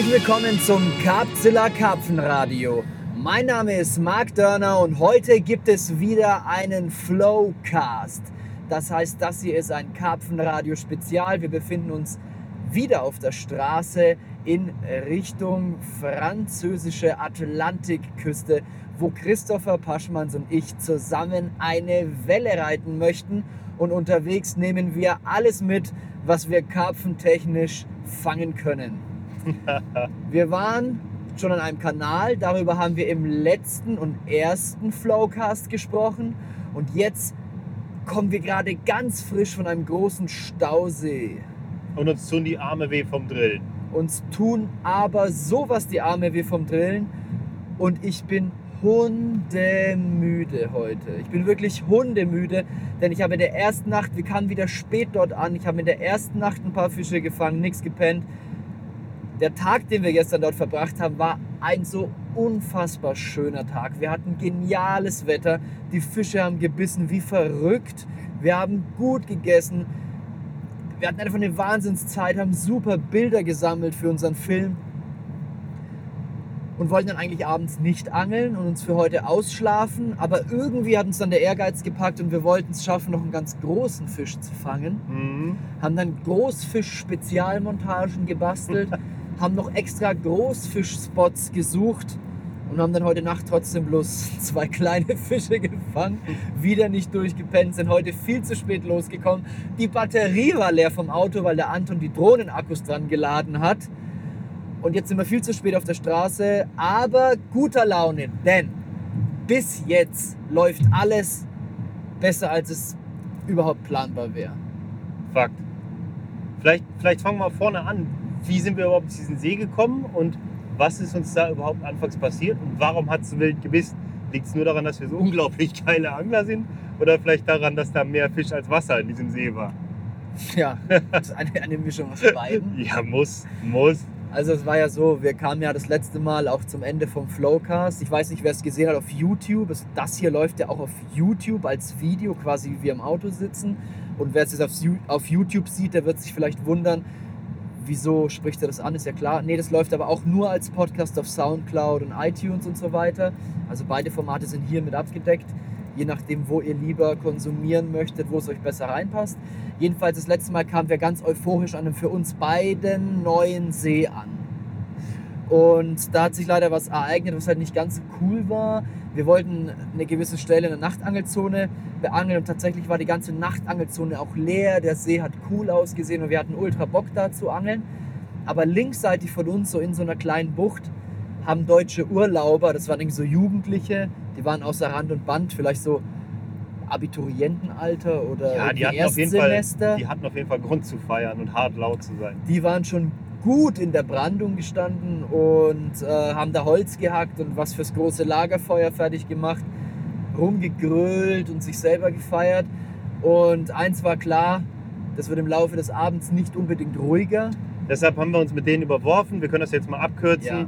Herzlich willkommen zum Carpzilla Karpfenradio. Mein Name ist Marc Dörner und heute gibt es wieder einen Flowcast. Das heißt, das hier ist ein Karpfenradio Spezial. Wir befinden uns wieder auf der Straße in Richtung französische Atlantikküste, wo Christopher Paschmanns und ich zusammen eine Welle reiten möchten. Und unterwegs nehmen wir alles mit, was wir karpfentechnisch fangen können. Wir waren schon an einem Kanal, darüber haben wir im letzten und ersten Flowcast gesprochen. Und jetzt kommen wir gerade ganz frisch von einem großen Stausee. Und uns tun die Arme weh vom Drillen. Uns tun aber sowas die Arme weh vom Drillen. Und ich bin hundemüde heute. Ich bin wirklich hundemüde, denn ich habe in der ersten Nacht, wir kamen wieder spät dort an, ich habe in der ersten Nacht ein paar Fische gefangen, nichts gepennt. Der Tag, den wir gestern dort verbracht haben, war ein so unfassbar schöner Tag. Wir hatten geniales Wetter, die Fische haben gebissen wie verrückt, wir haben gut gegessen, wir hatten einfach eine Wahnsinnszeit, haben super Bilder gesammelt für unseren Film und wollten dann eigentlich abends nicht angeln und uns für heute ausschlafen. Aber irgendwie hat uns dann der Ehrgeiz gepackt und wir wollten es schaffen, noch einen ganz großen Fisch zu fangen. Mhm. Haben dann Großfisch-Spezialmontagen gebastelt, haben noch extra Großfischspots gesucht und haben dann heute Nacht trotzdem bloß zwei kleine Fische gefangen. Wieder nicht durchgepennt, sind heute viel zu spät losgekommen. Die Batterie war leer vom Auto, weil der Anton die Drohnenakkus dran geladen hat. Und jetzt sind wir viel zu spät auf der Straße, aber guter Laune, denn bis jetzt läuft alles besser, als es überhaupt planbar wäre. Fakt. Vielleicht, vielleicht fangen wir vorne an. Wie sind wir überhaupt zu diesem See gekommen und was ist uns da überhaupt anfangs passiert und warum hat es so wild gebissen? Liegt es nur daran, dass wir so unglaublich geile Angler sind oder vielleicht daran, dass da mehr Fisch als Wasser in diesem See war? Ja, das ist eine, eine Mischung aus beiden. Ja, muss, muss. Also es war ja so, wir kamen ja das letzte Mal auch zum Ende vom Flowcast. Ich weiß nicht, wer es gesehen hat auf YouTube. Das- hier läuft ja auch auf YouTube als Video, quasi wie wir im Auto sitzen. Und wer es jetzt auf YouTube sieht, der wird sich vielleicht wundern, wieso spricht er das an, ist ja klar. Nee, das läuft aber auch nur als Podcast auf Soundcloud und iTunes und so weiter. Also beide Formate sind hier mit abgedeckt. Je nachdem, wo ihr lieber konsumieren möchtet, wo es euch besser reinpasst. Jedenfalls das letzte Mal kamen wir ganz euphorisch an einem für uns beiden neuen See an. Und da hat sich leider was ereignet, was halt nicht ganz so cool war. Wir wollten eine gewisse Stelle in der Nachtangelzone beangeln und tatsächlich war die ganze Nachtangelzone auch leer. Der See hat cool ausgesehen und wir hatten ultra Bock da zu angeln. Aber linksseitig von uns, so in so einer kleinen Bucht, haben deutsche Urlauber, das waren irgendwie so Jugendliche, die waren außer Rand und Band, vielleicht so Abiturientenalter oder Ja, die hatten, auf jeden Fall, Erstsemester. die hatten auf jeden Fall Grund zu feiern und hart laut zu sein. Die waren schon gut in der Brandung gestanden und äh, haben da Holz gehackt und was fürs große Lagerfeuer fertig gemacht, rumgegrölt und sich selber gefeiert. Und eins war klar, das wird im Laufe des Abends nicht unbedingt ruhiger. Deshalb haben wir uns mit denen überworfen. Wir können das jetzt mal abkürzen. Ja.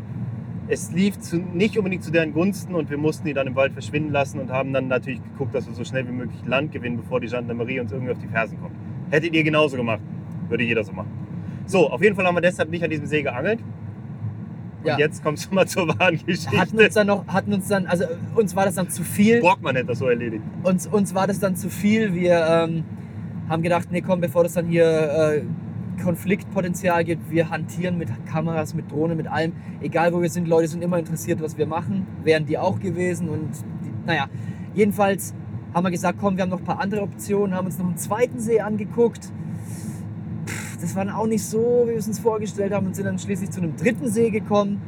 Es lief zu, nicht unbedingt zu deren Gunsten und wir mussten die dann im Wald verschwinden lassen und haben dann natürlich geguckt, dass wir so schnell wie möglich Land gewinnen, bevor die Gendarmerie uns irgendwie auf die Fersen kommt. Hättet ihr genauso gemacht. Würde jeder so machen. So, auf jeden Fall haben wir deshalb nicht an diesem See geangelt. Und Ja. jetzt kommst du mal zur wahren Hatten Geschichte. uns dann noch, hatten uns dann, also uns war das dann zu viel. Brockmann hätte das so erledigt. uns, uns war das dann zu viel. Wir ähm, haben gedacht, nee, komm, bevor das dann hier äh, Konfliktpotenzial gibt, wir hantieren mit Kameras, mit Drohnen, mit allem. Egal wo wir sind, Leute sind immer interessiert, was wir machen. Wären die auch gewesen. Und die, naja, jedenfalls haben wir gesagt, komm, wir haben noch ein paar andere Optionen, haben uns noch einen zweiten See angeguckt. Das war dann auch nicht so, wie wir es uns vorgestellt haben und sind dann schließlich zu einem dritten See gekommen.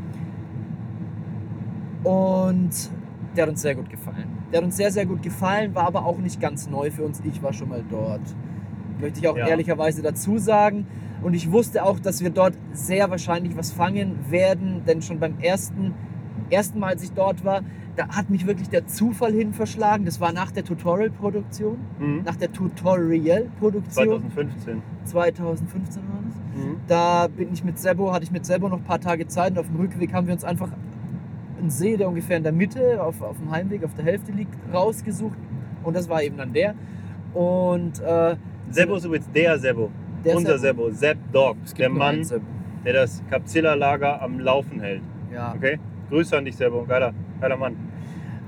Und der hat uns sehr gut gefallen. Der hat uns sehr, sehr gut gefallen, war aber auch nicht ganz neu für uns. Ich war schon mal dort. Möchte ich auch Ja. ehrlicherweise dazu sagen. Und ich wusste auch, dass wir dort sehr wahrscheinlich was fangen werden, denn schon beim ersten, ersten Mal, als ich dort war, da hat mich wirklich der Zufall hin verschlagen. Das war nach der Tutorial-Produktion, Mhm. nach der Tutorial-Produktion. 2015. 2015 war das. Mhm. Da bin ich mit Sebo, hatte ich mit Sebo noch ein paar Tage Zeit und auf dem Rückweg haben wir uns einfach einen See, der ungefähr in der Mitte, auf, auf dem Heimweg, auf der Hälfte liegt, rausgesucht. Und das war eben dann der. Und äh, Sebo ist übrigens der Sebo. Der Unser Sebo? Sebo. Sepp Dog. Der Mann, der das Capsilla-Lager am Laufen hält. Ja. Okay? Grüße an dich, Servo. Geiler, geiler Mann.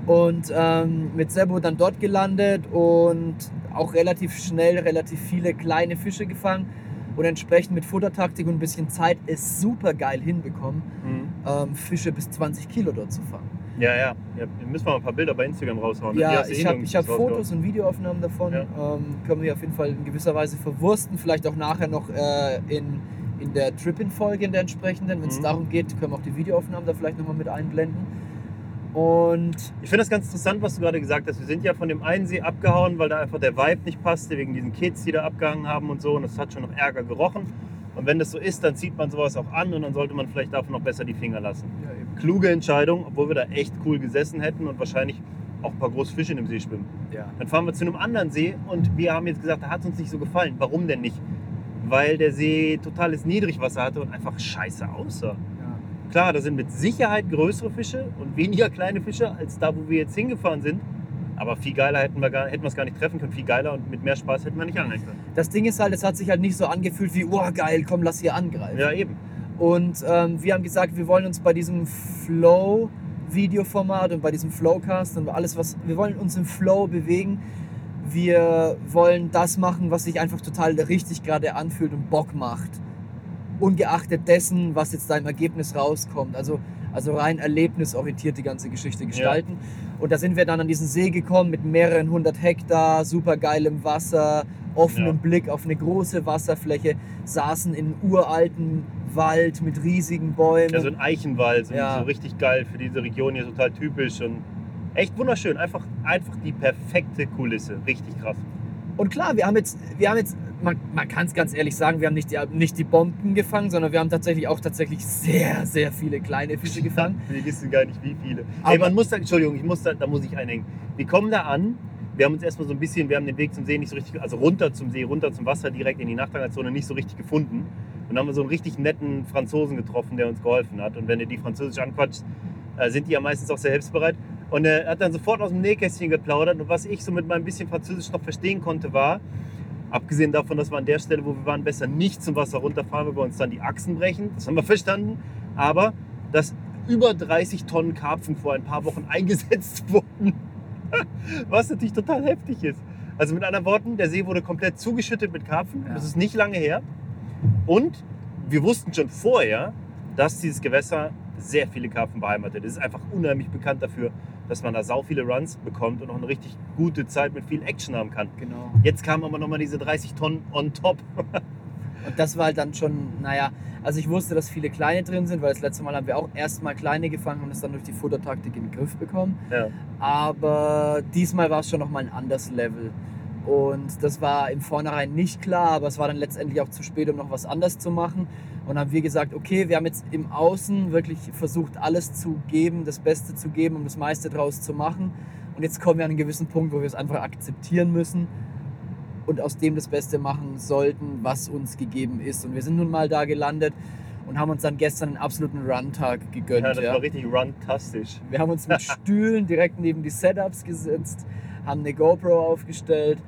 Und ähm, mit Sebo dann dort gelandet und auch relativ schnell relativ viele kleine Fische gefangen und entsprechend mit Futtertaktik und ein bisschen Zeit es super geil hinbekommen, Mhm. ähm, Fische bis 20 Kilo dort zu fangen. Ja, ja. ja. Müssen wir mal ein paar Bilder bei Instagram raushauen. Ja, ich habe hab. Fotos und Videoaufnahmen davon. Ja. Ähm, können wir auf jeden Fall in gewisser Weise verwursten. Vielleicht auch nachher noch äh, in, in der Trip-In-Folge in der entsprechenden. Wenn es Mhm. darum geht, können wir auch die Videoaufnahmen da vielleicht nochmal mit einblenden. Und Ich finde das ganz interessant, was du gerade gesagt hast. Wir sind ja von dem einen See abgehauen, weil da einfach der Vibe nicht passte, wegen diesen Kids, die da abgehangen haben und so. Und das hat schon noch Ärger gerochen. Und wenn das so ist, dann zieht man sowas auch an und dann sollte man vielleicht davon noch besser die Finger lassen. ja. Kluge Entscheidung, obwohl wir da echt cool gesessen hätten und wahrscheinlich auch ein paar große Fische in dem See schwimmen. Ja. Dann fahren wir zu einem anderen See und wir haben jetzt gesagt, da hat es uns nicht so gefallen. Warum denn nicht? Weil der See totales Niedrigwasser hatte und einfach scheiße aussah. Ja. Klar, da sind mit Sicherheit größere Fische und weniger kleine Fische als da, wo wir jetzt hingefahren sind. Aber viel geiler hätten wir, gar, hätten wir es gar nicht treffen können. Viel geiler und mit mehr Spaß hätten wir nicht angeln können. Das Ding ist halt, es hat sich halt nicht so angefühlt wie, oh geil, komm, lass hier angreifen. Ja, eben. Und ähm, wir haben gesagt, wir wollen uns bei diesem Flow-Videoformat und bei diesem Flowcast und alles, was wir wollen uns im Flow bewegen. Wir wollen das machen, was sich einfach total richtig gerade anfühlt und Bock macht. Ungeachtet dessen, was jetzt da im Ergebnis rauskommt. Also, also rein erlebnisorientiert die ganze Geschichte gestalten. Und da sind wir dann an diesen See gekommen mit mehreren hundert Hektar, super geilem Wasser, offenem Ja. Blick auf eine große Wasserfläche, saßen in uralten Wald mit riesigen Bäumen. Ja, so ein Eichenwald, so, Ja. so richtig geil für diese Region hier, total typisch und echt wunderschön. Einfach, einfach die perfekte Kulisse. Richtig krass. Und klar, wir haben jetzt, wir haben jetzt, man, man kann es ganz ehrlich sagen, wir haben nicht die, nicht die Bomben gefangen, sondern wir haben tatsächlich auch tatsächlich sehr, sehr viele kleine Fische gefangen. Wir wissen gar nicht, wie viele. Aber- Ey, man muss da, Entschuldigung, ich muss da, da muss ich einhängen. Wir kommen da an, wir haben uns erstmal so ein bisschen, wir haben den Weg zum See nicht so richtig, also runter zum See, runter zum Wasser, direkt in die Nachtangelzone nicht so richtig gefunden. Und dann haben wir so einen richtig netten Franzosen getroffen, der uns geholfen hat. Und wenn ihr die Französisch anquatscht, äh, sind die ja meistens auch sehr hilfsbereit. Und er hat dann sofort aus dem Nähkästchen geplaudert. Und was ich so mit meinem bisschen Französisch noch verstehen konnte, war, abgesehen davon, dass wir an der Stelle, wo wir waren, besser nicht zum Wasser runterfahren, weil wir uns dann die Achsen brechen. Das haben wir verstanden. Aber dass über 30 Tonnen Karpfen vor ein paar Wochen eingesetzt wurden, was natürlich total heftig ist. Also mit anderen Worten, der See wurde komplett zugeschüttet mit Karpfen. Ja. Das ist nicht lange her. Und wir wussten schon vorher, dass dieses Gewässer sehr viele Karpfen beheimatet. Es ist einfach unheimlich bekannt dafür, dass man da sau viele Runs bekommt und auch eine richtig gute Zeit mit viel Action haben kann. Genau. Jetzt kamen aber nochmal diese 30 Tonnen on top. Und das war halt dann schon, naja, also ich wusste, dass viele kleine drin sind, weil das letzte Mal haben wir auch erstmal kleine gefangen und es dann durch die Futtertaktik in den Griff bekommen. Ja. Aber diesmal war es schon nochmal ein anderes Level. Und das war im Vornherein nicht klar, aber es war dann letztendlich auch zu spät, um noch was anderes zu machen. Und haben wir gesagt, okay, wir haben jetzt im Außen wirklich versucht, alles zu geben, das Beste zu geben, um das meiste draus zu machen. Und jetzt kommen wir an einen gewissen Punkt, wo wir es einfach akzeptieren müssen und aus dem das Beste machen sollten, was uns gegeben ist. Und wir sind nun mal da gelandet und haben uns dann gestern einen absoluten Run-Tag gegönnt. Ja, das ja. war richtig runtastisch. Wir haben uns mit Stühlen direkt neben die Setups gesetzt, haben eine GoPro aufgestellt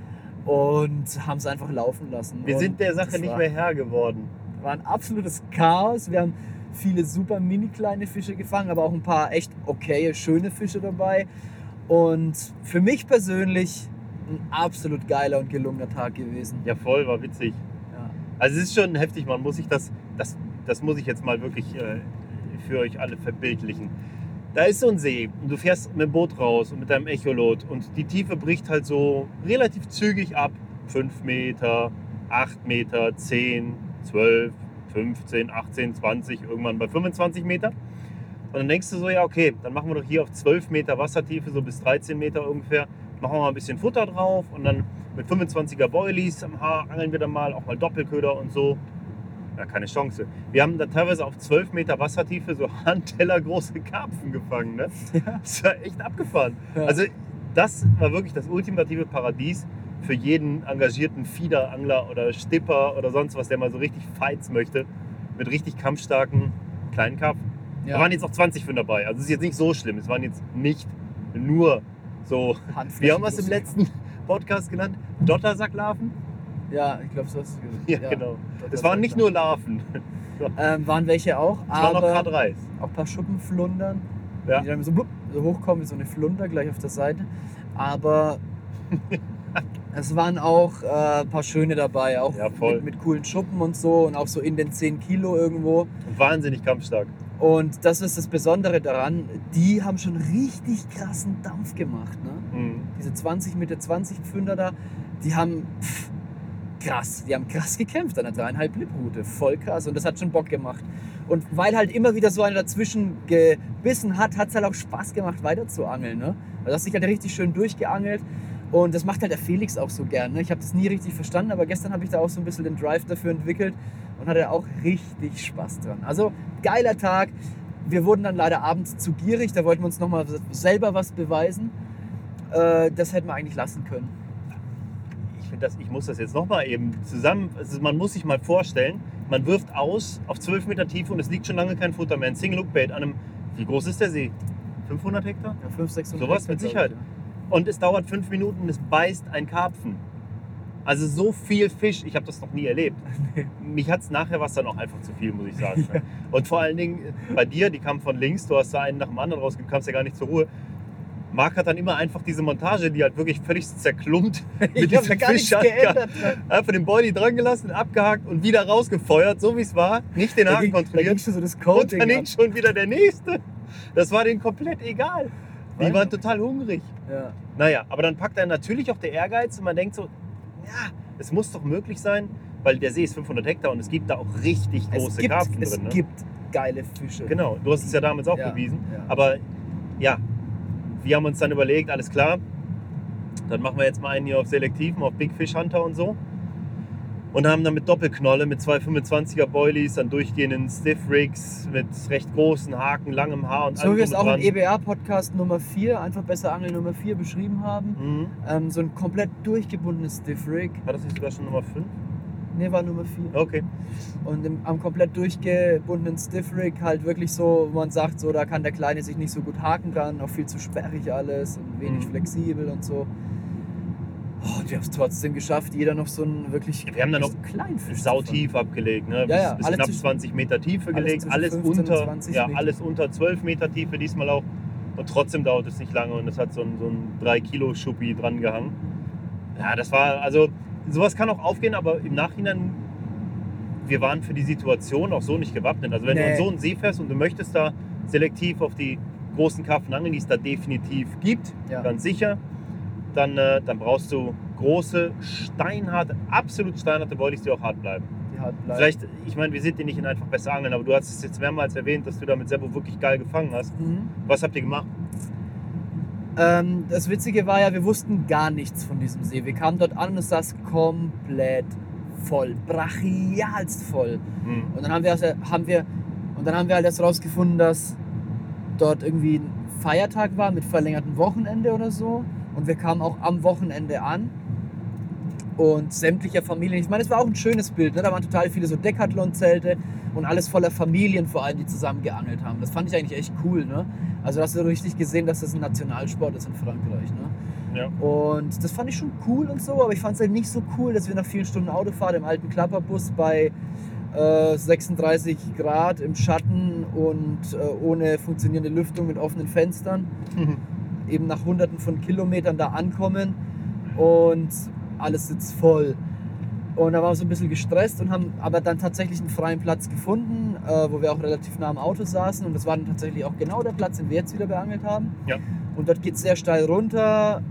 und haben es einfach laufen lassen. Wir und sind der Sache nicht mehr Herr geworden. War ein absolutes Chaos. Wir haben viele super mini kleine Fische gefangen, aber auch ein paar echt okaye, schöne Fische dabei. Und für mich persönlich ein absolut geiler und gelungener Tag gewesen. Ja, voll, war witzig. Ja. Also es ist schon heftig, man muss sich das, das, das muss ich jetzt mal wirklich äh, für euch alle verbildlichen. Da ist so ein See und du fährst mit dem Boot raus und mit deinem Echolot und die Tiefe bricht halt so relativ zügig ab. 5 Meter, 8 Meter, 10, 12, 15, 18, 20, irgendwann bei 25 Meter. Und dann denkst du so, ja okay, dann machen wir doch hier auf 12 Meter Wassertiefe, so bis 13 Meter ungefähr, machen wir mal ein bisschen Futter drauf und dann mit 25er Boilies am Haar angeln wir dann mal, auch mal Doppelköder und so. Ja, keine Chance. Wir haben da teilweise auf 12 Meter Wassertiefe so handtellergroße Karpfen gefangen. Ne? Das war echt abgefahren. Ja. Also das war wirklich das ultimative Paradies für jeden engagierten Fiederangler oder Stipper oder sonst was, der mal so richtig Fights möchte mit richtig kampfstarken kleinen Karpfen. Da waren jetzt auch 20 von dabei. Also es ist jetzt nicht so schlimm. Es waren jetzt nicht nur so. Wir haben was im letzten Podcast genannt. Dottersacklarven. Ja, ich glaube, so hast du Ja, gesagt. genau. Es war waren nicht nur Larven. Ähm, waren welche auch, Es waren auch aber K3s. auch ein paar Schuppenflundern, Ja. die dann so, blub, so hochkommen wie so eine Flunder gleich auf der Seite. Aber es waren auch äh, ein paar schöne dabei, auch Ja, mit, mit coolen Schuppen und so und auch so in den 10 Kilo irgendwo. Und wahnsinnig kampfstark. Und das ist das Besondere daran, die haben schon richtig krassen Dampf gemacht. Ne? Mhm. Diese 20 Meter 20 Pfünder da, die haben pff, krass, die haben krass gekämpft an der dreieinhalb Lip Route. Voll krass und das hat schon Bock gemacht. Und weil halt immer wieder so einer dazwischen gebissen hat, hat es halt auch Spaß gemacht, weiter zu angeln. Ne? Also hast dich halt richtig schön durchgeangelt. Und das macht halt der Felix auch so gern. Ne? Ich habe das nie richtig verstanden, aber gestern habe ich da auch so ein bisschen den Drive dafür entwickelt und hatte auch richtig Spaß dran. Also geiler Tag. Wir wurden dann leider abends zu gierig, da wollten wir uns nochmal selber was beweisen. Äh, das hätten wir eigentlich lassen können. Ich finde das, ich muss das jetzt nochmal eben zusammen. Also man muss sich mal vorstellen, man wirft aus auf 12 Meter Tiefe und es liegt schon lange kein Futter mehr. Ein Single Look Bait an einem, wie groß ist der See? 500 Hektar? Ja, 5, 600 Sowas mit Sicherheit. glaub Und es dauert fünf Minuten und es beißt ein Karpfen. Also so viel Fisch, ich habe das noch nie erlebt. Mich hat es nachher was dann auch einfach zu viel, muss ich sagen. Und vor allen Dingen bei dir, die kam von links, du hast da einen nach dem anderen rausgegeben, du kamst ja gar nicht zur Ruhe. Marc hat dann immer einfach diese Montage, die halt wirklich völlig zerklumpt Ja. mit Ich diesem gar Fisch geändert. einfach den Body dran gelassen, abgehakt und wieder rausgefeuert, so wie es war. Nicht den Da Haken ging, da ging kontrolliert. schon so Und dann hing schon wieder der nächste. Das war denen komplett egal. Die waren total hungrig. Ja. Naja, aber dann packt dann natürlich auch der Ehrgeiz und man denkt so, ja, es muss doch möglich sein, weil der See ist 500 Hektar und es gibt da auch richtig Es, große gibt, Karpfen es drin. Ne? gibt geile Fische. Genau, du hast es ja damals auch Ja, bewiesen. ja. Aber ja, wir haben uns dann überlegt, alles klar, dann machen wir jetzt mal einen hier auf Selektiven, auf Big Fish Hunter und so. Und haben dann mit Doppelknolle, mit zwei 25er Boilies, dann durchgehenden Stiff Rigs, mit recht großen Haken, langem Haar und So wie wir es auch im dran. EBA-Podcast Nummer 4, einfach besser Angeln Nummer 4 beschrieben haben. Mhm. Ähm, so ein komplett durchgebundenes Stiff Rig. War das nicht sogar schon Nummer 5? Ne, war Nummer 4. Okay. Und im, am komplett durchgebundenen Stiff Rig halt wirklich so, wo man sagt, so da kann der Kleine sich nicht so gut haken kann, auch viel zu sperrig alles und wenig Mhm. flexibel und so. Oh, und wir haben es trotzdem geschafft, jeder noch so einen wirklich Wir haben dann noch Kleinfisch Sau tief abgelegt, ne? Ja, ja, bis, bis alles knapp zwischen- 20 Meter Tiefe alles gelegt, alles 15 und unter, 20 ja, Meter. alles unter 12 Meter Tiefe diesmal auch. Und trotzdem dauert es nicht lange und es hat so ein, so ein 3 Kilo Schuppi dran gehangen. Ja, das war, also sowas kann auch aufgehen, aber im Nachhinein, wir waren für die Situation auch so nicht gewappnet. Also wenn du Nee. in so einen See fährst und du möchtest da selektiv auf die großen Karpfen angeln, die es da definitiv gibt, Ja. ganz sicher, dann, äh, dann brauchst du große, steinharte, absolut steinharte Boilies, die auch hart bleiben. Die hart bleiben. Vielleicht, ich meine, wir sind hier nicht in einfach besser angeln, aber du hast es jetzt mehrmals erwähnt, dass du da mit Sebo wirklich geil gefangen hast. Mhm. Was habt ihr gemacht? Ähm, das Witzige war ja, wir wussten gar nichts von diesem See. Wir kamen dort an und es saß komplett voll, brachialst voll. Hm. Und dann haben wir, also- haben wir, und dann haben wir halt erst rausgefunden, dass dort irgendwie ein Feiertag war mit verlängertem Wochenende oder so. Und wir kamen auch am Wochenende an. Und sämtliche Familien, ich meine, es war auch ein schönes Bild. Ne? Da waren total viele so Decathlon-Zelte und alles voller Familien vor allem, die zusammen geangelt haben. Das fand ich eigentlich echt cool. Ne? Also hast du richtig gesehen, dass das ein Nationalsport ist in Frankreich. Ne? Ja. Und das fand ich schon cool und so, aber ich fand es halt nicht so cool, dass wir nach vielen Stunden Autofahrt im alten Klapperbus bei äh, 36 Grad im Schatten und äh, ohne funktionierende Lüftung mit offenen Fenstern eben nach hunderten von Kilometern da ankommen und alles sitzt voll. Und da waren wir so ein bisschen gestresst und haben aber dann tatsächlich einen freien Platz gefunden, äh, wo wir auch relativ nah am Auto saßen. Und das war dann tatsächlich auch genau der Platz, den wir jetzt wieder beangelt haben. Ja. Und dort geht es sehr steil runter.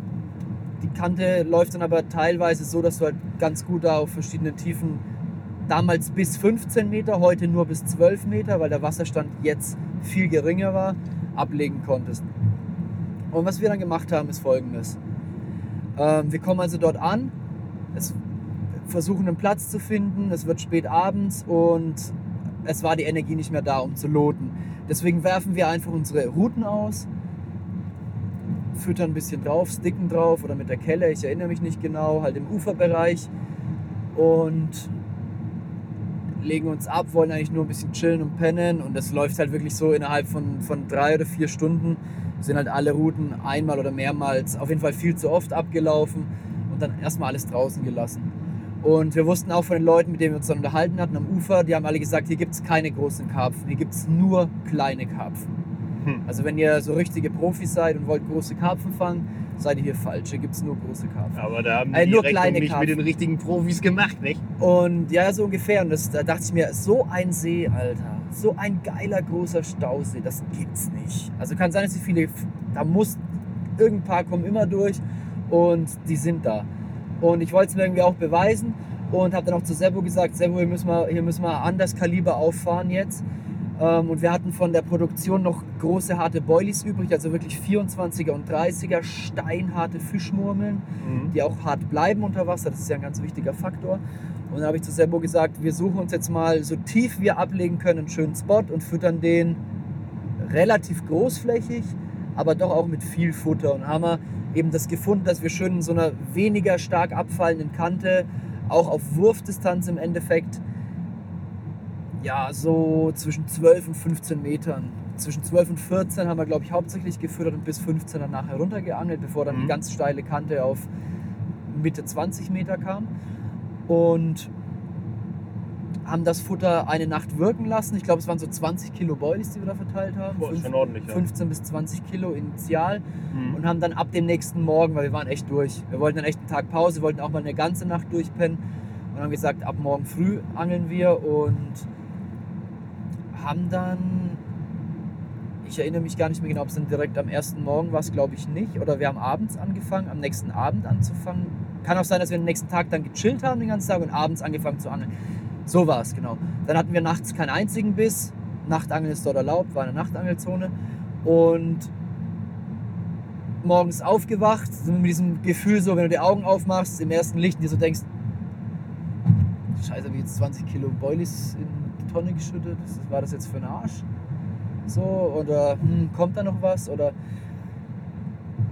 Die Kante läuft dann aber teilweise so, dass du halt ganz gut da auf verschiedenen Tiefen, damals bis 15 Meter, heute nur bis 12 Meter, weil der Wasserstand jetzt viel geringer war, ablegen konntest. Und was wir dann gemacht haben, ist folgendes. Ähm, wir kommen also dort an, versuchen einen Platz zu finden, es wird spät abends und es war die Energie nicht mehr da, um zu loten. Deswegen werfen wir einfach unsere Routen aus, füttern ein bisschen drauf, sticken drauf oder mit der Kelle, ich erinnere mich nicht genau, halt im Uferbereich und legen uns ab, wollen eigentlich nur ein bisschen chillen und pennen und das läuft halt wirklich so innerhalb von, von drei oder vier Stunden sind halt alle Routen einmal oder mehrmals, auf jeden Fall viel zu oft abgelaufen und dann erstmal alles draußen gelassen. Und wir wussten auch von den Leuten, mit denen wir uns dann unterhalten hatten am Ufer, die haben alle gesagt, hier gibt es keine großen Karpfen, hier gibt es nur kleine Karpfen. Hm. Also wenn ihr so richtige Profis seid und wollt große Karpfen fangen, seid ihr hier falsch. Hier gibt es nur große Karpfen. Aber da haben die Äh, die nur Rechnung kleine nicht Karpfen. mit den richtigen Profis gemacht, nicht? Und ja, so ungefähr. Und das, da dachte ich mir, so ein See, Alter. So ein geiler großer Stausee, das gibt's nicht. Also kann sein, dass die viele, da muss, irgendein paar kommen immer durch und die sind da. Und ich wollte es mir irgendwie auch beweisen und habe dann auch zu Sebo gesagt, Sebo, hier müssen wir, hier müssen wir an das Kaliber auffahren jetzt. Ähm, Und wir hatten von der Produktion noch große harte Boilies übrig, also wirklich 24er und 30er steinharte Fischmurmeln Mhm. die auch hart bleiben unter Wasser. Das ist ja ein ganz wichtiger Faktor. Und dann habe ich zu Sebo gesagt, wir suchen uns jetzt mal so tief wir ablegen können einen schönen Spot und füttern den relativ großflächig, aber doch auch mit viel Futter. Und haben wir eben das gefunden, dass wir schön in so einer weniger stark abfallenden Kante, auch auf Wurfdistanz im Endeffekt, ja, so zwischen 12 und 15 Metern. Zwischen 12 und 14 haben wir, glaube ich, hauptsächlich gefüttert und bis 15 dann nachher runtergeangelt, bevor dann die Mhm. ganz steile Kante auf Mitte 20 Meter kam. Und haben das Futter eine Nacht wirken lassen. Ich glaube, es waren so 20 Kilo Boilies, die wir da verteilt haben. Boah, Fünf- schon ordentlich, ja. 15 bis 20 Kilo initial Mhm. und haben dann ab dem nächsten Morgen, weil wir waren echt durch. Wir wollten dann echt einen Tag Pause, wollten auch mal eine ganze Nacht durchpennen und haben gesagt, ab morgen früh angeln wir und haben dann, ich erinnere mich gar nicht mehr genau, ob es dann direkt am ersten Morgen war, glaube ich nicht, oder wir haben abends angefangen, am nächsten Abend anzufangen. Kann auch sein, dass wir den nächsten Tag dann gechillt haben den ganzen Tag und abends angefangen zu angeln. So war es, genau. Dann hatten wir nachts keinen einzigen Biss. Nachtangeln ist dort erlaubt, war eine Nachtangelzone. Und morgens aufgewacht, mit diesem Gefühl, so wenn du die Augen aufmachst, im ersten Licht, und dir so denkst, scheiße, wie jetzt 20 Kilo Boilies in die Tonne geschüttet, war das jetzt für ein Arsch? So, oder hm, kommt da noch was? Oder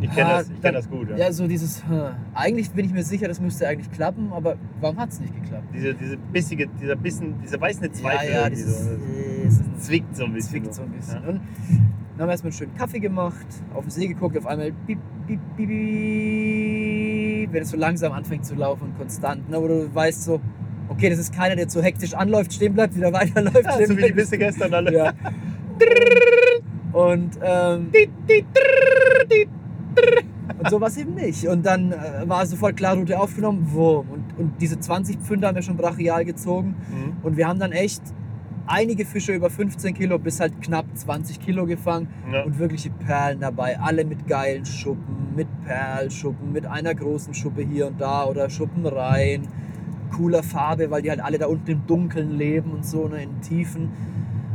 Ich kenne das, ich kenn das gut. Ja. ja, so dieses, hm, eigentlich bin ich mir sicher, das müsste eigentlich klappen, aber warum hat es nicht geklappt? Diese, diese bissige, dieser bisschen, dieser weiße Zweifel. ja, ja, dieses, so. äh, Das zwickt so ein bisschen. zwickt so ein bisschen. Ja. Und dann haben wir erstmal einen schönen Kaffee gemacht, auf den See geguckt, auf einmal piep, piep, piep, piep, wenn es so langsam anfängt zu laufen und konstant, ne, wo du weißt so, okay, das ist keiner, der zu hektisch anläuft, stehen bleibt, wieder weiterläuft, Ja, so wie die. Bisse gestern alle. Ja. Und, ähm, und so war es eben nicht. Und dann äh, war sofort klar, Route aufgenommen, Wurm. Und, und diese 20 Pfünder haben wir schon brachial gezogen. Mhm. Und wir haben dann echt einige Fische über 15 Kilo bis halt knapp 20 Kilo gefangen Ja. und wirkliche Perlen dabei. Alle mit geilen Schuppen, mit Perlschuppen, mit einer großen Schuppe hier und da oder Schuppenreihen. Cooler Farbe, weil die halt alle da unten im Dunkeln leben und so, ne, in Tiefen.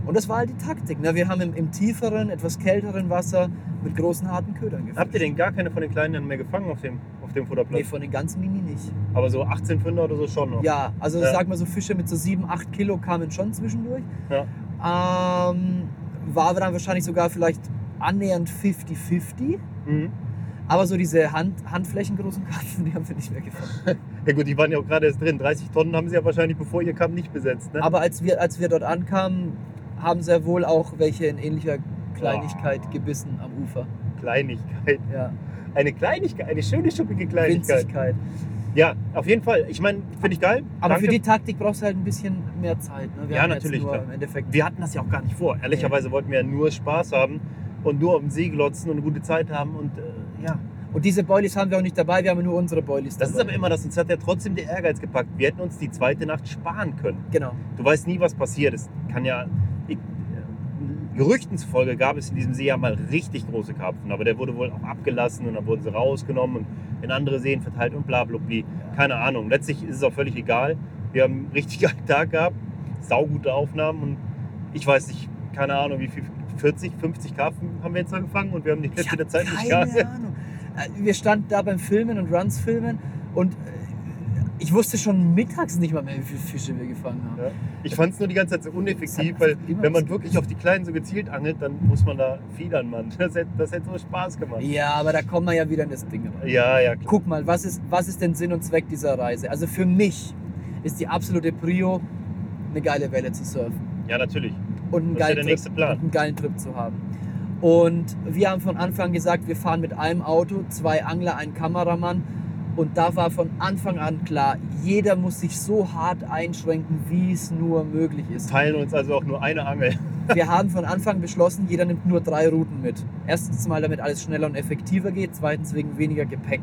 Und das war halt die Taktik. Ne? Wir haben im, im tieferen, etwas kälteren Wasser mit großen, harten Ködern gefischt. Habt ihr denn gar keine von den Kleinen mehr gefangen auf dem, auf dem Futterplatz? Nee, von den ganz Mini nicht. Aber so 18 Pfünder oder so schon noch? Ja, also Ja. sag mal so Fische mit so 7, 8 Kilo kamen schon zwischendurch. Ja. Ähm, war dann wahrscheinlich sogar vielleicht annähernd 50-50. Mhm. Aber so diese Hand, handflächengroßen Karpfen, die haben wir nicht mehr gefangen. Ja gut, die waren ja auch gerade erst drin. 30 Tonnen haben sie ja wahrscheinlich, bevor ihr kam, nicht besetzt. Ne? Aber als wir, als wir dort ankamen, haben sehr wohl auch welche in ähnlicher Kleinigkeit gebissen am Ufer. Kleinigkeit. Ja, Eine Kleinigkeit, eine schöne schuppige Kleinigkeit. Winzigkeit. Ja, auf jeden Fall. Ich meine, finde ich geil. Aber Danke. für die Taktik brauchst du halt ein bisschen mehr Zeit. Ne? Ja, natürlich, Wir hatten das ja auch gar nicht vor. Ehrlicherweise wollten wir ja nur Spaß haben und nur auf dem See glotzen und eine gute Zeit haben. Und äh, ja, Und diese Boilies haben wir auch nicht dabei, wir haben nur unsere Boilies das ist dabei. aber immer das. Uns hat ja trotzdem der Ehrgeiz gepackt. Wir hätten uns die zweite Nacht sparen können. Genau. Du weißt nie, was passiert. Es kann ja. Gerüchten zufolge gab es in diesem See ja mal richtig große Karpfen, aber der wurde wohl auch abgelassen und dann wurden sie rausgenommen und in andere Seen verteilt und bla bla bla. Keine Ahnung. Letztlich ist es auch völlig egal. Wir haben einen richtig geilen Tag gehabt, saugute Aufnahmen und ich weiß nicht, keine Ahnung, wie viel, 40, 50 Karpfen haben wir jetzt noch gefangen und wir haben die hab der Zeit nicht keine gehabt. Ahnung. Äh, Wir standen da beim Filmen und Runs filmen und äh, ich wusste schon mittags nicht mal mehr, wie viele Fische wir gefangen haben. Ja. Ich fand es nur die ganze Zeit so uneffektiv, weil wenn man wirklich auf die Kleinen so gezielt angelt, dann muss man da fiedern, Mann. Das hätte, das hätte so Spaß gemacht. Ja, aber da kommen wir ja wieder in das Ding rein. Ja, ja, klar. Guck mal, was ist, was ist denn Sinn und Zweck dieser Reise? Also für mich ist die absolute Prio, eine geile Welle zu surfen. Ja, natürlich. und einen, ja geilen der Trip, und einen geilen Trip zu haben. Und wir haben von Anfang gesagt, wir fahren mit einem Auto, zwei Angler, ein Kameramann Und da war von Anfang an klar, jeder muss sich so hart einschränken, wie es nur möglich ist. Teilen uns also auch nur eine Angel. Wir haben von Anfang beschlossen, jeder nimmt nur drei Routen mit. Erstens mal, damit alles schneller und effektiver geht. Zweitens wegen weniger Gepäck.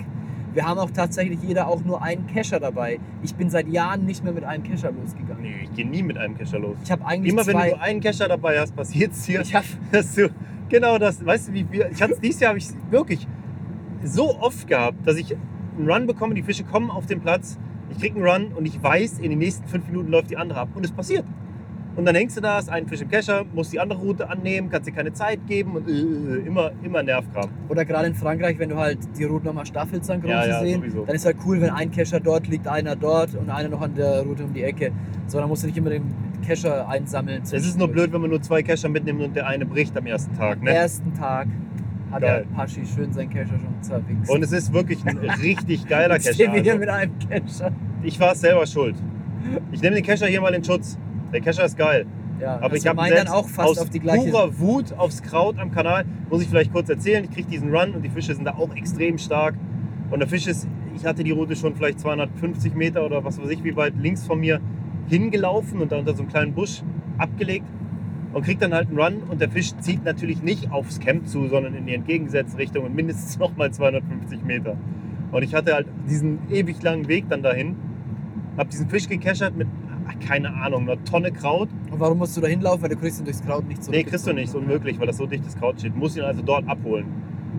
Wir haben auch tatsächlich jeder auch nur einen Kescher dabei. Ich bin seit Jahren nicht mehr mit einem Kescher losgegangen. Nee, ich gehe nie mit einem Kescher los. Ich habe eigentlich Immer wenn du nur einen Kescher dabei hast, passiert es dir. ich hab, dass du genau das, weißt du, wie wir, ich hatte es dieses Jahr habe ich wirklich so oft gehabt, dass ich einen Run bekomme, die Fische kommen auf den Platz, ich krieg einen Run und ich weiß, in den nächsten fünf Minuten läuft die andere ab und es passiert. Und dann hängst du da, hast einen Fisch im Kescher, musst die andere Route annehmen, kannst dir keine Zeit geben und äh, immer, immer Nervkram. oder gerade in Frankreich, wenn du halt die Route nochmal staffelst, dann Ja, ja, sehen, sowieso. dann ist halt cool, wenn ein Kescher dort liegt, einer dort und einer noch an der Route um die Ecke. So, dann musst du nicht immer den Kescher einsammeln. Es ist nur blöd, wenn man nur zwei Kescher mitnimmt und der eine bricht am ersten Tag. Am Ne? ersten Tag hat Geil. der Paschi schön seinen Kescher schon zerwichst. Und es ist wirklich ein richtig geiler stehen Kescher. wir hier Also, mit einem Kescher. ich war selber schuld. Ich nehme den Kescher hier mal in Schutz. Der Kescher ist geil. Ja, Aber ich habe selbst auch fast aus auf die gleiche. purer Wut aufs Kraut am Kanal, muss ich vielleicht kurz erzählen. Ich kriege diesen Run und die Fische sind da auch extrem stark. Und der Fisch ist, ich hatte die Route schon vielleicht 250 Meter oder was weiß ich, wie weit links von mir hingelaufen und da unter so einem kleinen Busch abgelegt und kriegt dann halt einen Run und der Fisch zieht natürlich nicht aufs Camp zu, sondern in die entgegengesetzte Richtung und mindestens nochmal 250 Meter. Und ich hatte halt diesen ewig langen Weg dann dahin, habe diesen Fisch gekeschert mit, ach, keine Ahnung, einer Tonne Kraut Und warum musst du da hinlaufen? Weil du kriegst ihn durchs Kraut nicht zurück. Nee, kriegst du nicht, ist unmöglich, weil das so dichtes Kraut steht. Du musst ihn also dort abholen.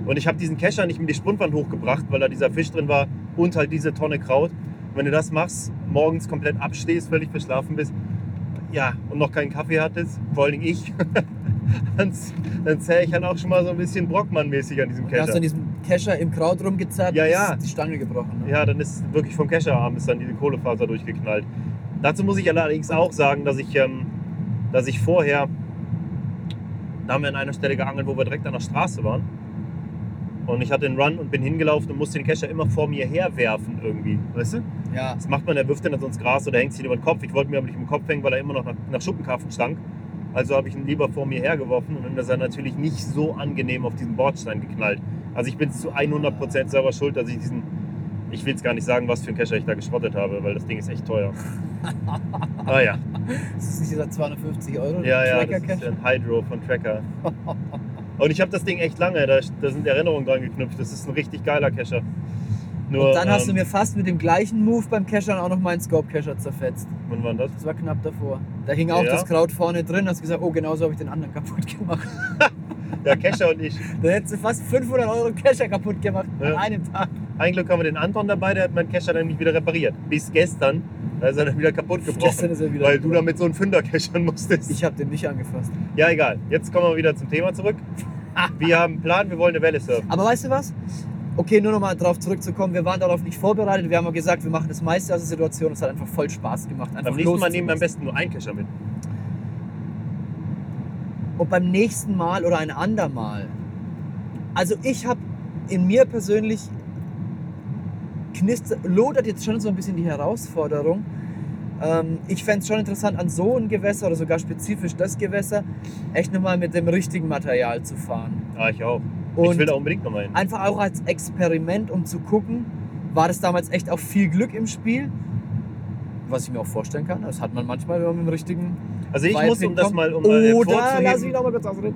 Und ich habe diesen Kescher nicht mit die Spundwand hochgebracht, weil da dieser Fisch drin war und halt diese Tonne Kraut. Und wenn du das machst, morgens komplett abstehst, völlig verschlafen bist, ja, und noch keinen Kaffee hattest, vor allen Dingen ich, dann, dann zähle ich halt auch schon mal so ein bisschen Brockmann-mäßig an diesem hast du Kescher. an diesem Kescher im Kraut rumgezerrt, Ja, ja. die Stange gebrochen. Ne? Ja, dann ist wirklich vom Kescherarm ist dann diese Kohlefaser durchgeknallt. Dazu muss ich allerdings auch sagen, dass ich, ähm, dass ich vorher, da haben wir an einer Stelle geangelt, wo wir direkt an der Straße waren. Und ich hatte einen Run und bin hingelaufen und musste den Kescher immer vor mir herwerfen irgendwie. Weißt du? Ja. Das macht man, der wirft den dann so ins Gras oder hängt sich über den Kopf. Ich wollte mir aber nicht im Kopf hängen, weil er immer noch nach, nach Schuppenkarpfen stank. Also habe ich ihn lieber vor mir hergeworfen und dann ist er natürlich nicht so angenehm auf diesen Bordstein geknallt. Also ich bin zu 100% selber schuld, dass ich diesen, ich will es gar nicht sagen, was für einen Kescher ich da geschrottet habe, weil das Ding ist echt teuer. ah ja, Das ist nicht dieser 250 Euro ja, ja, das ist ein Hydro von Tracker. Und ich habe das Ding echt lange, da, da sind Erinnerungen dran geknüpft. Das ist ein richtig geiler Kescher. Nur, Und dann hast du ähm, mir fast mit dem gleichen Move beim Cashern auch noch meinen Scope-Cacher zerfetzt. Wann war das? Das war knapp davor. Da hing auch Ja? das Kraut vorne drin. Hast gesagt, oh, genauso habe ich den anderen kaputt gemacht. Ja, Kescher und ich. Da hättest du fast 500 Euro Cacher kaputt gemacht an Ja. einem Tag. Ein Glück haben wir den Anton dabei, der hat meinen Kescher dann nicht wieder repariert. Bis gestern, da ist er dann wieder kaputt gebrochen. Gestern ist er wieder. Weil du damit so einen Fünder keschern musstest. Ich habe den nicht angefasst. Ja, egal. Jetzt kommen wir wieder zum Thema zurück. Wir haben einen Plan, wir wollen eine Welle surfen. Aber weißt du was? Okay, nur nochmal darauf zurückzukommen. Wir waren darauf nicht vorbereitet. Wir haben ja gesagt, wir machen das meiste aus der Situation. Es hat einfach voll Spaß gemacht. Einfach Beim nächsten Mal nehmen wir am besten nur einen Kescher mit. Und beim nächsten Mal oder ein andermal. Also ich habe in mir persönlich knister, lodert jetzt schon so ein bisschen die Herausforderung. Ähm, ich fände es schon interessant, an so ein Gewässer oder sogar spezifisch das Gewässer echt nochmal mit dem richtigen Material zu fahren. Ah, ich auch. Und ich will da unbedingt nochmal hin. einfach auch als Experiment, um zu gucken, war das damals echt auch viel Glück im Spiel. Was ich mir auch vorstellen kann. Das hat man manchmal, wenn man mit dem richtigen Also ich Vibe muss, um das mal um Oder, lass mich hervorzuheben, noch mal kurz ausreden.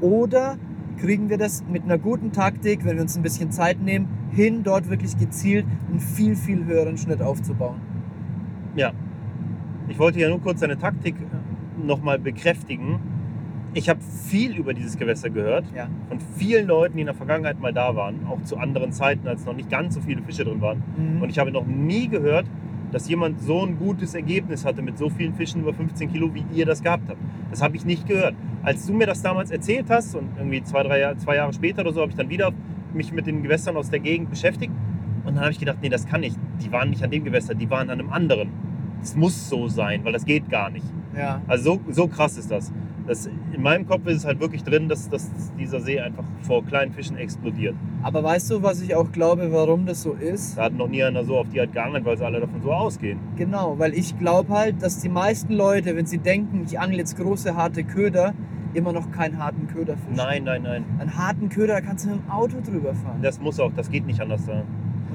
Oder kriegen wir das mit einer guten Taktik, wenn wir uns ein bisschen Zeit nehmen, hin, dort wirklich gezielt einen viel, viel höheren Schnitt aufzubauen. ich wollte ja nur kurz deine Taktik nochmal bekräftigen. Ich habe viel über dieses Gewässer gehört. Ja. Von vielen Leuten, die in der Vergangenheit mal da waren. Auch zu anderen Zeiten, als noch nicht ganz so viele Fische drin waren. Mhm. Und ich habe noch nie gehört, dass jemand so ein gutes Ergebnis hatte mit so vielen Fischen über 15 Kilo, wie ihr das gehabt habt. Das habe ich nicht gehört. Als du mir das damals erzählt hast und irgendwie zwei, drei Jahre, zwei Jahre später oder so, habe ich dann wieder mich mit den Gewässern aus der Gegend beschäftigt. Und dann habe ich gedacht, nee, das kann nicht. Die waren nicht an dem Gewässer, die waren an einem anderen. Das muss so sein, weil das geht gar nicht. ja. Also so, so krass ist das. Das. In meinem Kopf ist es halt wirklich drin, dass, dass dieser See einfach vor kleinen Fischen explodiert. Aber weißt du, was ich auch glaube, warum das so ist? Da hat noch nie einer so auf die Art geangelt, weil sie alle davon so ausgehen. Genau, weil ich glaube halt, dass die meisten Leute, wenn sie denken, ich angle jetzt große, harte Köder, immer noch keinen harten Köder fischen. Nein, nein, nein. Einen harten Köder, da kannst du mit dem Auto drüber fahren. Das muss auch, das geht nicht anders da.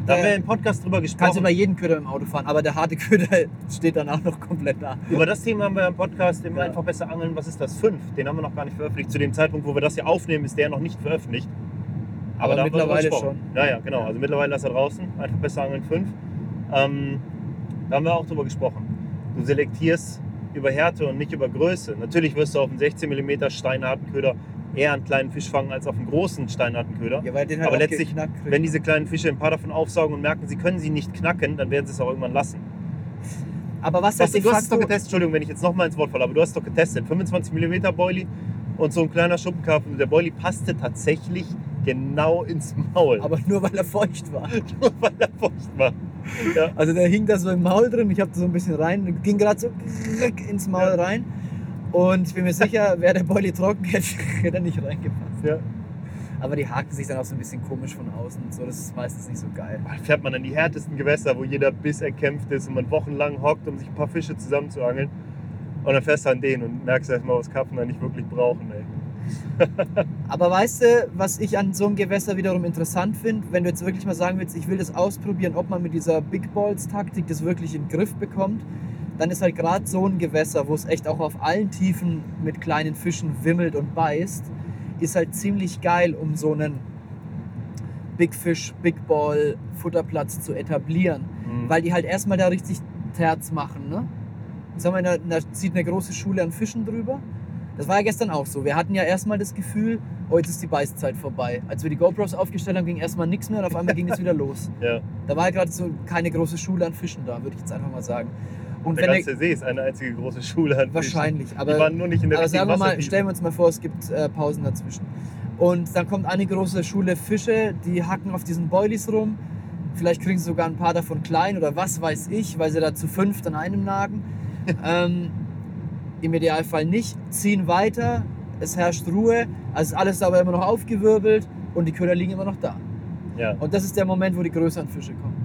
Da haben wir der im Podcast drüber kannst du gesprochen. über jeden Köder im Auto fahren, aber der harte Köder steht dann auch noch komplett da. Über das Thema haben wir im Podcast immer Ja. einfach besser angeln. Was ist das? Fünf. Den haben wir noch gar nicht veröffentlicht. Zu dem Zeitpunkt, wo wir das hier aufnehmen, ist der noch nicht veröffentlicht. Aber da haben wir drüber mittlerweile gesprochen. Ja, ja, genau. Also mittlerweile ist er draußen. Einfach besser angeln 5. Ähm, da haben wir auch drüber gesprochen. Du selektierst über Härte und nicht über Größe. Natürlich wirst du auf einen 16 mm steinharten Köder eher einen kleinen Fisch fangen als auf einen großen steinharten Köder. Ja, weil den halt Aber letztlich. Wenn diese kleinen Fische ein paar davon aufsaugen und merken, sie können sie nicht knacken, dann werden sie es auch irgendwann lassen. aber was halt de du hast doch getestet, Entschuldigung, wenn ich jetzt nochmal ins Wort falle, aber du hast doch getestet. 25 mm Boilie und so ein kleiner Schuppenkarpfen. Der Boilie passte tatsächlich genau ins Maul. aber nur weil er feucht war. nur weil er feucht war. Ja. Also der hing da so im Maul drin, ich habe da so ein bisschen rein, ging gerade so ins Maul Ja. rein. Und ich bin mir sicher, wäre der Boilie trocken, hätte, hätte er nicht reingepasst. Ja. Aber die haken sich dann auch so ein bisschen komisch von außen und so, das ist meistens nicht so geil. Da fährt man an die härtesten Gewässer, wo jeder Biss erkämpft ist und man wochenlang hockt, um sich ein paar Fische zusammenzuangeln. Und dann fährst du an den und merkst erstmal, was Karpfen da nicht wirklich brauchen. Ey. Aber weißt du, was ich an so einem Gewässer wiederum interessant finde, wenn du jetzt wirklich mal sagen willst, ich will das ausprobieren, ob man mit dieser Big Balls Taktik das wirklich in den Griff bekommt, dann ist halt gerade so ein Gewässer, wo es echt auch auf allen Tiefen mit kleinen Fischen wimmelt und beißt, ist halt ziemlich geil, um so einen Big Fish, Big Ball Futterplatz zu etablieren. Mhm. Weil die halt erstmal da richtig Terz machen. Ne? Sagen wir, da, da zieht eine große Schule an Fischen drüber. Das war ja gestern auch so. Wir hatten ja erstmal das Gefühl, oh, jetzt ist die Beißzeit vorbei. Als wir die GoPros aufgestellt haben, ging erstmal nichts mehr und auf einmal ging es wieder los. ja. Da war ja gerade so keine große Schule an Fischen da, würde ich jetzt einfach mal sagen. Und Der ganze See ist eine einzige große Schule wahrscheinlich, Die aber waren nur nicht in der aber sagen wir mal, stellen wir uns mal vor, es gibt äh, Pausen dazwischen. Und dann kommt eine große Schule Fische, die hacken auf diesen Boilies rum. Vielleicht kriegen sie sogar ein paar davon klein oder was weiß ich, weil sie da zu fünft an einem nagen. ähm, Im Idealfall nicht. Ziehen weiter, es herrscht Ruhe, also ist alles aber immer noch aufgewirbelt und die Köder liegen immer noch da. Ja. Und das ist der Moment, wo die größeren Fische kommen.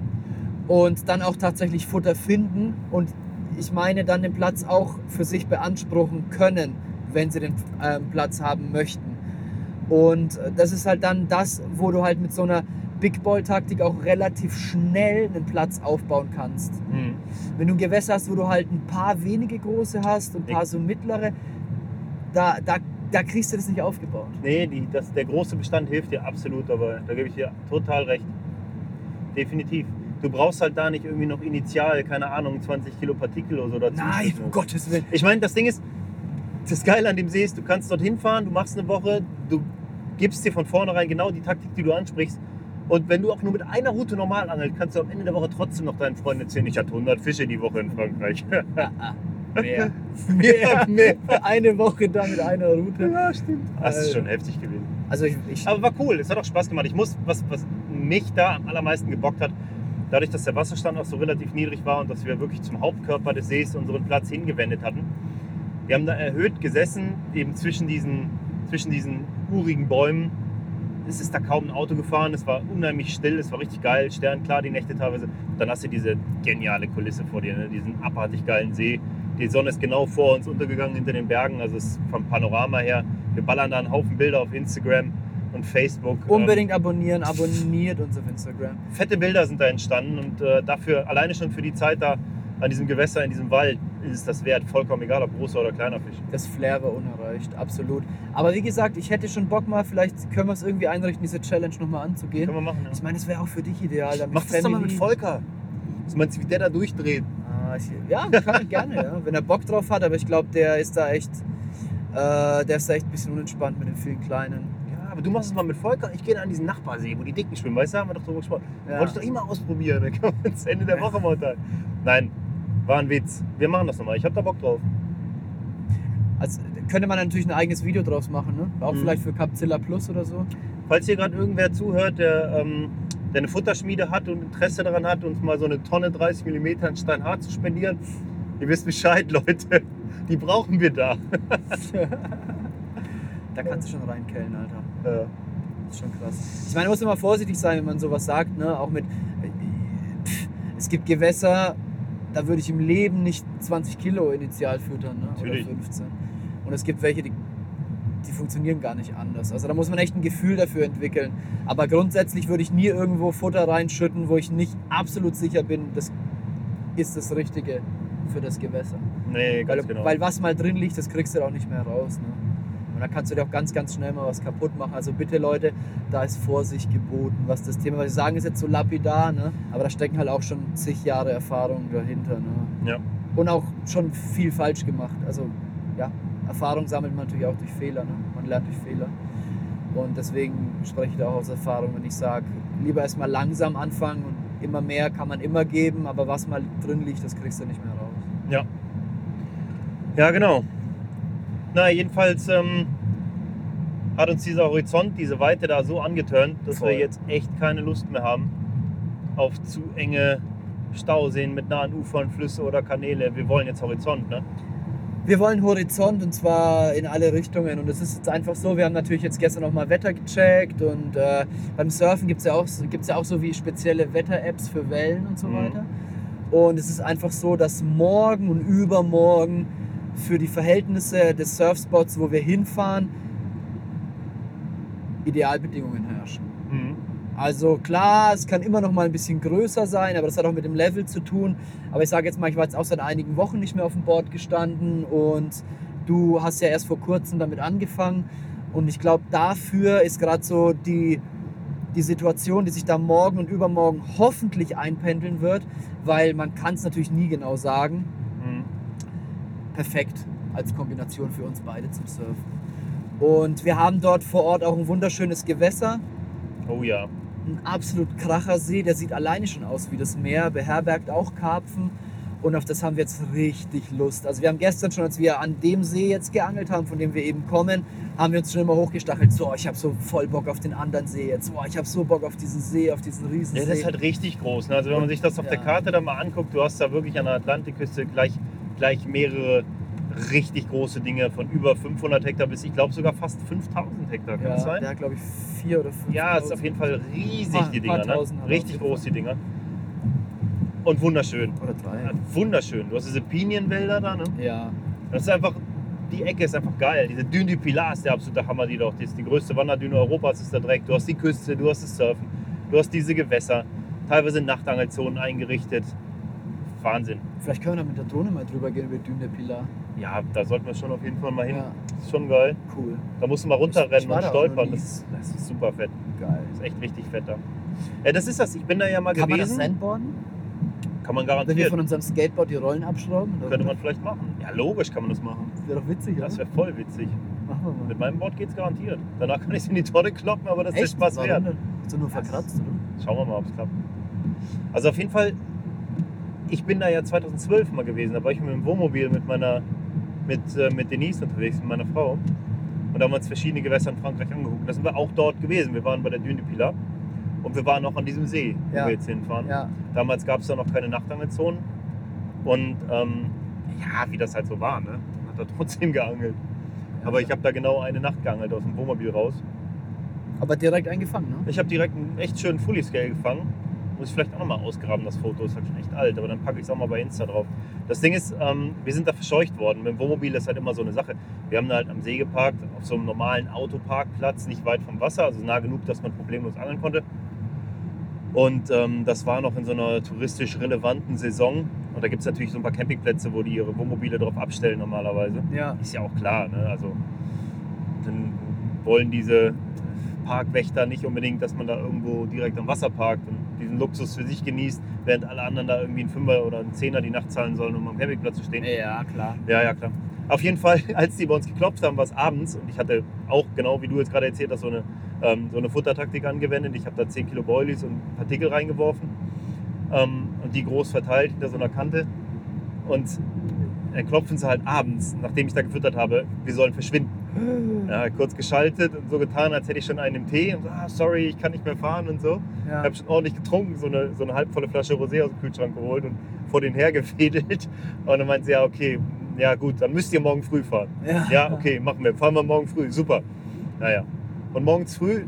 Und dann auch tatsächlich Futter finden und ich meine dann den Platz auch für sich beanspruchen können, wenn sie den ähm, Platz haben möchten. Und äh, das ist halt dann das, wo du halt mit so einer Big Ball Taktik auch relativ schnell einen Platz aufbauen kannst. Mhm. Wenn du ein Gewässer hast, wo du halt ein paar wenige große hast und ein paar so mittlere, da, da, da kriegst du das nicht aufgebaut. Nee, die, das, der große Bestand hilft dir absolut, aber da gebe ich dir total recht. Definitiv. Du brauchst halt da nicht irgendwie noch initial, keine Ahnung, 20 Kilo Partikel oder so dazu. Nein, um Gottes Willen. Ich meine, das Ding ist, das Geile an dem See ist, du kannst dorthin fahren, du machst eine Woche, du gibst dir von vornherein genau die Taktik, die du ansprichst. Und wenn du auch nur mit einer Route normal angelst, kannst du am Ende der Woche trotzdem noch deinen Freunden erzählen, ich hatte 100 Fische die Woche in Frankreich. Mehr. Mehr, mehr. Eine Woche da mit einer Route. Ja, stimmt. Das ist schon heftig gewesen. Also ich, ich Aber war cool, es hat auch Spaß gemacht. Ich muss, was, was mich da am allermeisten gebockt hat, dadurch, dass der Wasserstand auch so relativ niedrig war und dass wir wirklich zum Hauptkörper des Sees unseren Platz hingewendet hatten. Wir haben da erhöht gesessen, eben zwischen diesen, zwischen diesen urigen Bäumen. Es ist da kaum ein Auto gefahren, es war unheimlich still, es war richtig geil, sternklar die Nächte teilweise. Und dann hast du diese geniale Kulisse vor dir, ne? diesen abartig geilen See. Die Sonne ist genau vor uns untergegangen hinter den Bergen, also es vom Panorama her. Wir ballern da einen Haufen Bilder auf Instagram und Facebook. Ähm, unbedingt abonnieren, abonniert uns auf Instagram. fette Bilder sind da entstanden und äh, dafür, alleine schon für die Zeit da an diesem Gewässer, in diesem Wald, ist es das wert. Vollkommen egal, ob großer oder kleiner Fisch. Das Flair war unerreicht, absolut. Aber wie gesagt, ich hätte schon Bock mal, vielleicht können wir es irgendwie einrichten, diese Challenge nochmal anzugehen. Können wir machen, ja. Ich meine, es wäre auch für dich ideal. Mach das doch mal mit Family. Volker. Was meinst du, wie der da durchdreht? Ah, ich, ja, kann, gerne, ja. wenn er Bock drauf hat, aber ich glaube, der ist da echt, äh, der ist da echt ein bisschen unentspannt mit den vielen Kleinen. Aber du machst es mal mit Volker. Ich gehe an diesen Nachbarsee, wo die Dicken schwimmen. Weißt du, haben wir doch drüber gesprochen. Ja. Wollte ich doch immer ausprobieren. Dann können wir uns Ende der Woche mal unterhalten. Nein, war ein Witz. Wir machen das nochmal. Ich habe da Bock drauf. Also könnte man natürlich ein eigenes Video draus machen, ne? Auch Mhm. vielleicht für Capzilla Plus oder so. Falls hier gerade irgendwer zuhört, der, ähm, der eine Futterschmiede hat und Interesse daran hat, uns mal so eine Tonne 30 mm in Steinhardt zu spendieren, ihr wisst Bescheid, Leute. Die brauchen wir da. Da kannst du schon reinkellen, Alter. Das ist schon krass. Ich meine, man muss immer vorsichtig sein, wenn man sowas sagt, ne? Auch mit. Pff, Es gibt Gewässer, da würde ich im Leben nicht 20 Kilo initial füttern, ne? Natürlich. Oder 15. Und es gibt welche, die, die funktionieren gar nicht anders. Also da muss man echt ein Gefühl dafür entwickeln. Aber grundsätzlich würde ich nie irgendwo Futter reinschütten, wo ich nicht absolut sicher bin, das ist das Richtige für das Gewässer. Nee, ganz Weil, genau. weil was mal drin liegt, das kriegst du auch nicht mehr raus. Ne? Und da kannst du dir auch ganz, ganz schnell mal was kaputt machen. Also bitte Leute, da ist Vorsicht geboten, was das Thema, was sie sagen, ist jetzt so lapidar, ne? aber da stecken halt auch schon zig Jahre Erfahrung dahinter. Ne? ja. Und auch schon viel falsch gemacht. Also ja, Erfahrung sammelt man natürlich auch durch Fehler. Ne? Man lernt durch Fehler. Und deswegen spreche ich da auch aus Erfahrung, wenn ich sage, lieber erstmal langsam anfangen und immer mehr kann man immer geben, aber was mal drin liegt, das kriegst du nicht mehr raus. Ja. Ja, genau. Na, jedenfalls ähm, hat uns dieser Horizont, diese Weite da so angeturnt, dass Voll. wir jetzt echt keine Lust mehr haben auf zu enge Stauseen mit nahen Ufern, Flüsse oder Kanäle. Wir wollen jetzt Horizont, ne? Wir wollen Horizont und zwar in alle Richtungen. Und es ist jetzt einfach so, wir haben natürlich jetzt gestern noch mal Wetter gecheckt und äh, beim Surfen gibt es ja, auch- gibt's ja auch so wie spezielle Wetter-Apps für Wellen und so Mhm. weiter. Und es ist einfach so, dass morgen und übermorgen für die Verhältnisse des Surfspots, wo wir hinfahren, Idealbedingungen herrschen. Mhm. Also klar, es kann immer noch mal ein bisschen größer sein, aber das hat auch mit dem Level zu tun. Aber ich sage jetzt mal, ich war jetzt auch seit einigen Wochen nicht mehr auf dem Board gestanden und du hast ja erst vor kurzem damit angefangen. Und ich glaube, dafür ist gerade so die, die Situation, die sich da morgen und übermorgen hoffentlich einpendeln wird, weil man kann es natürlich nie genau sagen. Perfekt als Kombination für uns beide zum Surfen. Und wir haben dort vor Ort auch ein wunderschönes Gewässer. Oh ja. ein absolut kracher See, der sieht alleine schon aus wie das Meer, beherbergt auch Karpfen und auf das haben wir jetzt richtig Lust. Also wir haben gestern schon, als wir an dem See jetzt geangelt haben, von dem wir eben kommen, haben wir uns schon immer hochgestachelt, so ich habe so voll Bock auf den anderen See jetzt, boah, ich habe so Bock auf diesen See, auf diesen Riesensee. Ja, das ist halt richtig groß. Ne? Also wenn man sich das auf der Ja. Karte da mal anguckt, du hast da wirklich an der Atlantikküste gleich, gleich mehrere richtig große Dinge von über 500 Hektar bis ich glaube sogar fast 5000 Hektar. Kann ja, das sein? hat glaube ich vier oder fünf. Ja, es ist auf jeden Fall riesig, Paar- die Dinger. Ne? Richtig groß, die Dinger. Und wunderschön. Oder drei. Ja, wunderschön. Du hast diese Pinienwälder da. Ne? Ja, Das ist einfach, die Ecke ist einfach geil. Diese Dune du Pilar ist der absolute Hammer, die doch. Die ist die größte Wanderdüne Europas, ist da direkt. Du hast die Küste, du hast das Surfen, du hast diese Gewässer. Teilweise Nachtangelzonen eingerichtet. Wahnsinn. vielleicht können wir da mit der Drohne mal drüber gehen über Dune de Pilar. Ja, da sollten wir schon auf jeden Fall mal hin. Ja, Das ist schon geil. cool, Da musst du mal runterrennen und da stolpern. Das ist, das ist super fett. geil. Das ist echt richtig fett da. Ja, das ist das. Ich bin da ja mal Kann man das gewesen. Sandboarden? Kann man Wenn wir von unserem Skateboard die Rollen abschrauben? Könnte man vielleicht machen. Ja, logisch kann man das machen. Das wäre doch witzig, Das wäre voll witzig. Machen wir mal. Mit meinem Board geht's garantiert. Danach kann ich es in die Tonne kloppen, aber das ist Echt? Spaß Warum wert. Hast du nur verkratzt, oder? Schauen wir mal, ob es klappt. Also auf jeden Fall, ich bin da ja 2012 mal gewesen. Da war ich mit dem Wohnmobil mit meiner, mit, äh, mit Denise unterwegs, mit meiner Frau. Und da haben wir uns verschiedene Gewässer in Frankreich angeguckt. Da sind wir auch dort gewesen. Wir waren bei der Dune de Pilar. Und wir waren auch an diesem See, wo Ja. wir jetzt hinfahren. Ja. Damals gab es da noch keine Nachtangelzonen. Und ähm, ja, wie das halt so war, ne? Man hat da trotzdem geangelt. Aber ich habe da genau eine Nacht geangelt aus dem Wohnmobil raus. Aber direkt eingefangen, ne? Ich habe direkt einen echt schönen Fully Scale gefangen. Muss ich vielleicht auch nochmal ausgraben, das Foto. Ist halt schon echt alt, aber dann packe ich es auch mal bei Insta drauf. Das Ding ist, ähm, wir sind da verscheucht worden. Mit dem Wohnmobil ist halt immer so eine Sache. Wir haben da halt am See geparkt, auf so einem normalen Autoparkplatz, nicht weit vom Wasser, also nah genug, dass man problemlos angeln konnte. Und ähm, das war noch in so einer touristisch relevanten Saison. Und da gibt es natürlich so ein paar Campingplätze, wo die ihre Wohnmobile drauf abstellen normalerweise. Ja. Ist ja auch klar, ne? Also dann wollen diese Parkwächter nicht unbedingt, dass man da irgendwo direkt am Wasser parkt und diesen Luxus für sich genießt, während alle anderen da irgendwie einen Fünfer oder einen Zehner die Nacht zahlen sollen, um am Campingplatz zu stehen. Ja, klar. Ja, ja, klar. Auf jeden Fall, als die bei uns geklopft haben, war es abends und ich hatte auch, genau wie du jetzt gerade erzählt hast, so eine, ähm, so eine Futtertaktik angewendet. Ich habe da 10 Kilo Boilies und Partikel reingeworfen ähm, und die groß verteilt hinter so einer Kante. Und dann klopfen sie halt abends, nachdem ich da gefüttert habe, wir sollen verschwinden. Ja, kurz geschaltet und so getan, als hätte ich schon einen im Tee und so, ah, sorry, ich kann nicht mehr fahren und so. Ich Ja. habe schon ordentlich getrunken, so eine, so eine halbvolle Flasche Rosé aus dem Kühlschrank geholt und vor den hergefädelt. Und dann meinte sie, ja, okay, ja gut, dann müsst ihr morgen früh fahren. Ja. Ja, okay, machen wir. Fahren wir morgen früh, super. Naja. Und morgens früh,